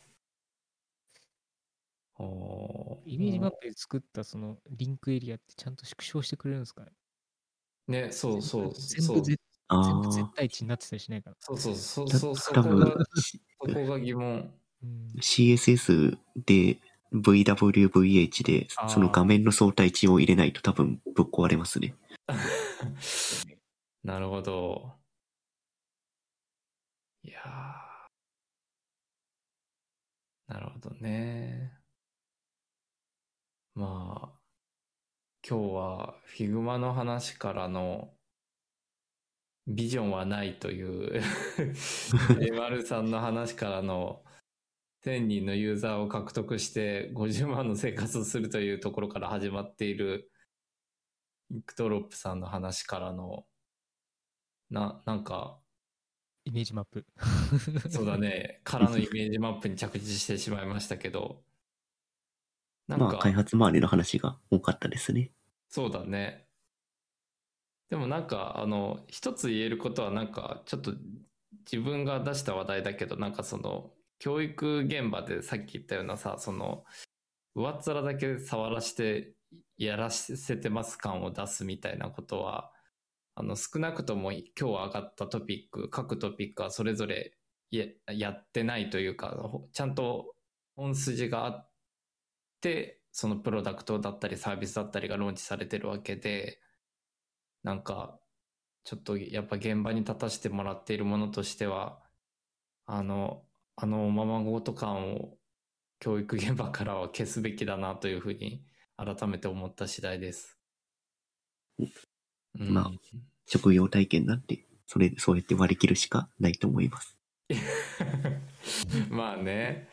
S3: イメージマップで作ったそのリンクエリアってちゃんと縮小してくれるんですかね？
S2: ね、そうそう。
S3: 全
S2: そう
S3: 部全
S1: あ
S3: 部絶
S1: あ、
S3: 対値になってたりしないかな。
S2: そうそうそう
S1: た
S2: そう。そ
S1: 多分
S2: こが、そこが疑問。
S3: うん、
S1: CSS で VWVH でその画面の相対値を入れないと多分ぶっ壊れますね。(laughs)
S2: なるほど。いやーなるほどね。まあ、今日は Figma の話からのビジョンはないという (laughs) エマルさんの話からの1000人のユーザーを獲得して50万の生活をするというところから始まっているInkdrop さんの話からのな、なんか、
S3: イメージマップ。
S2: そうだね、(laughs) からのイメージマップに着地してしまいましたけど、なんか、
S1: まあ開発周りの話が多かったですね。
S2: そうだね。でもなんか、あの、一つ言えることはなんか、ちょっと自分が出した話題だけど、なんかその、教育現場でさっき言ったようなさ、その、上っ面だけ触らしてやらせてます感を出すみたいなことは、あの、少なくとも今日上がったトピック、各トピックはそれぞれややってないというか、ほちゃんと本筋があって、そのプロダクトだったりサービスだったりがローンチされてるわけで、なんか、ちょっとやっぱ現場に立たせてもらっているものとしては、あの、あのおままごと感を教育現場からは消すべきだなというふうに改めて思った次第です。うん
S1: まあ職業体験なんて、それ、そうやって割り切るしかないと思います。(laughs) (laughs)
S2: まあね。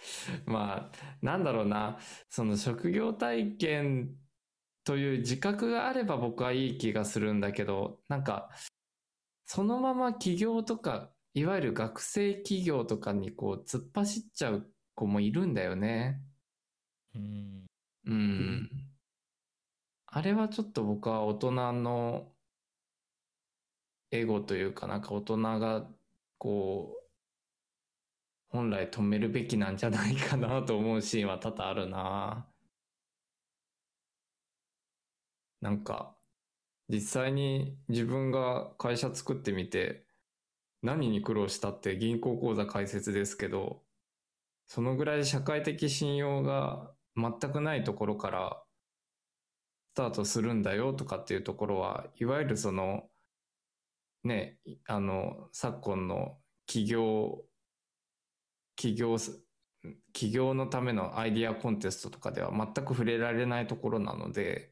S2: まあ、なんだろうな。その職業体験という自覚があれば僕はいい気がするんだけど、なんか、そのまま起業とか、いわゆる学生企業とかにこう突っ走っちゃう子もいるんだよね。
S3: うん。
S2: うん。あれはちょっと僕は大人のエゴというかなんか大人がこう本来止めるべきなんじゃないかなと思うシーンは多々あるな。なんか実際に自分が会社作ってみて何に苦労したって銀行口座開設ですけどそのぐらい社会的信用が全くないところからスタートするんだよとかっていうところはいわゆるそのねあの昨今の企業企業企業のためのアイディアコンテストとかでは全く触れられないところなので。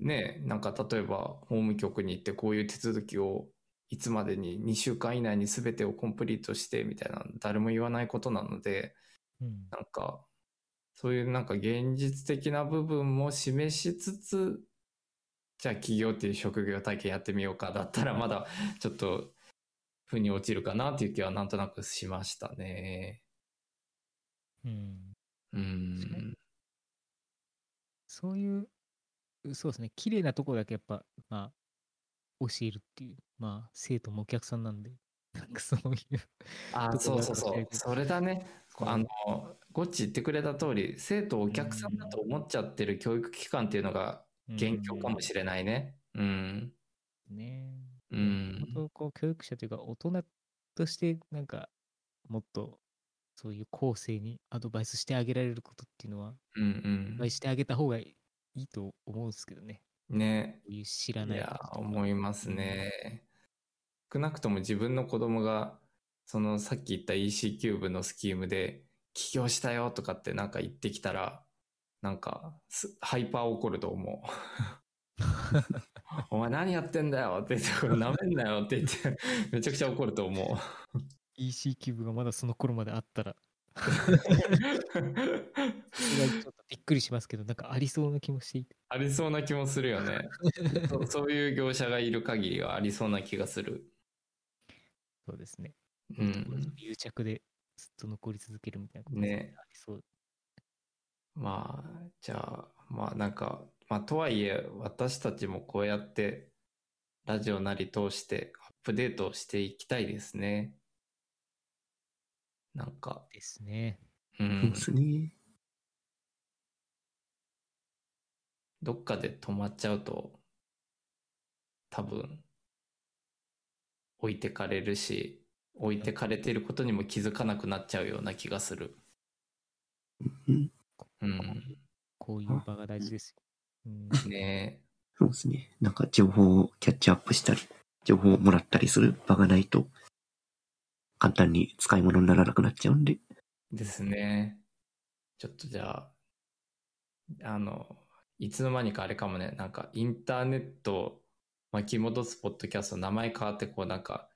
S2: ねなんか例えば法務局に行ってこういう手続きをいつまでに2週間以内に全てをコンプリートしてみたいな誰も言わないことなので
S3: うん
S2: なんかそういうなんか現実的な部分も示しつつじゃあ企業っていう職業体験やってみようかだったらまだちょっと腑に落ちるかなっていう気はなんとなくしましたね。
S3: うん。
S2: うん。
S3: そういう、そうですね、綺麗なとこだけやっぱ、まあ、教えるっていう、まあ、生徒もお客さんなんで、(laughs) なんかそういう、
S2: あそうそうそうそれだね。
S3: うん
S2: あの、ゴッチ言ってくれた通り、生徒をお客さんだと思っちゃってる教育機関っていうのが元凶かもしれないね。うん。
S3: ね。
S2: うん。
S3: 本当こう、教育者というか、大人として、なんか、もっと、そういう後世にアドバイスしてあげられることっていうのは、
S2: うんうん
S3: アしてあげた方がいいと思うんですけどね。
S2: ね。
S3: こういう知らない
S2: いや思いますね。少なくとも自分の子供が、そのさっき言った EC キューブのスキームで、起業したよとかってなんか言ってきたら、なんかす、ハイパー怒ると思う。(laughs) お前何やってんだよって言って、これ舐めんなよって言って、めちゃくちゃ怒ると思う。
S3: EC キューブがまだその頃まであったら、ちょっとびっくりしますけど、なんかありそうな気もして。
S2: ありそうな気もするよね。そうそういう業者がいる限りはありそうな気がする。
S3: そうですね。
S2: うん。
S3: 癒着でずっと残り続けるみたいなこと
S2: ね
S3: ありそう。
S2: まあ、じゃあ、まあなんか、まあとはいえ、私たちもこうやって、ラジオなり通してアップデートをしていきたいですね。なんか、
S3: ですね。
S2: う、
S1: そうんですね。
S2: どっかで止まっちゃうと、多分、置いてかれるし、置いてかれていることにも気づかなくなっちゃうような気がする。
S1: うん
S2: うん。
S3: こういう場が大事ですよ。うん、
S2: ね
S1: そうですね。なんか情報をキャッチアップしたり、情報をもらったりする場がないと、簡単に使い物にならなくなっちゃうんで。
S2: ですね。ちょっとじゃあ、あの、いつの間にかあれかもね、なんかインターネットを巻き戻すポッドキャスト名前変わってこうなんか、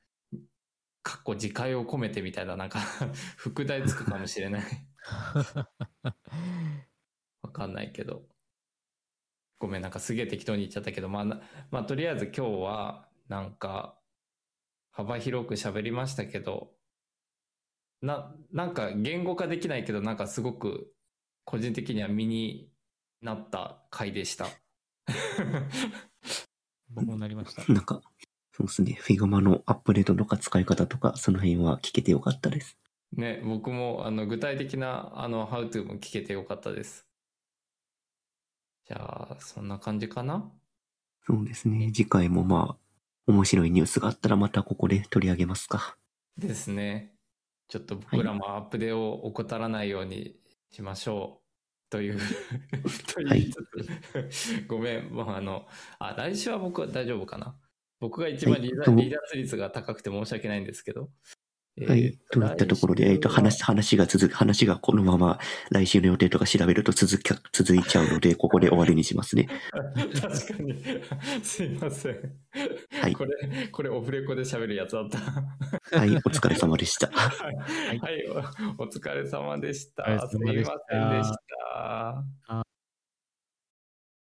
S2: かっこ自戒を込めてみたいななんか (laughs) 副題つくかもしれない。(laughs) わかんないけど。ごめん、なんかすげえ適当に言っちゃったけど、まあ、なまあ、とりあえず今日は、なんか、幅広く喋りましたけど、な、なんか言語化できないけど、なんかすごく個人的には身になった回でした。(laughs)
S3: 僕もなりました。
S1: なんか、そうですね。Figma のアップデートとか使い方とか、その辺は聞けてよかったです。
S2: ね、僕もあの具体的なあの How to も聞けてよかったです。じゃあ、そんな感じかな？
S1: そうですね。次回もまあ、面白いニュースがあったらまたここで取り上げますか。
S2: ですね。ちょっと僕らもアップデートを怠らないようにしましょう。という、(laughs) と言いつつ、(laughs) ごめん、もうあの、あ、来週は僕は大丈夫かな？僕が一番離脱率が高くて申し訳ないんですけど。
S1: はい。といったところで、えっと、話、話が続く、話がこのまま来週の予定とか調べると続き、続いちゃうので、(laughs) ここで終わりにしますね。
S2: 確かに。すいません。
S1: はい
S2: これ、これオフレコで喋るやつだった。
S1: はい、お疲れ様でした。(laughs)
S2: はい、はいお
S3: お疲れ様でした。
S2: すいませんでした。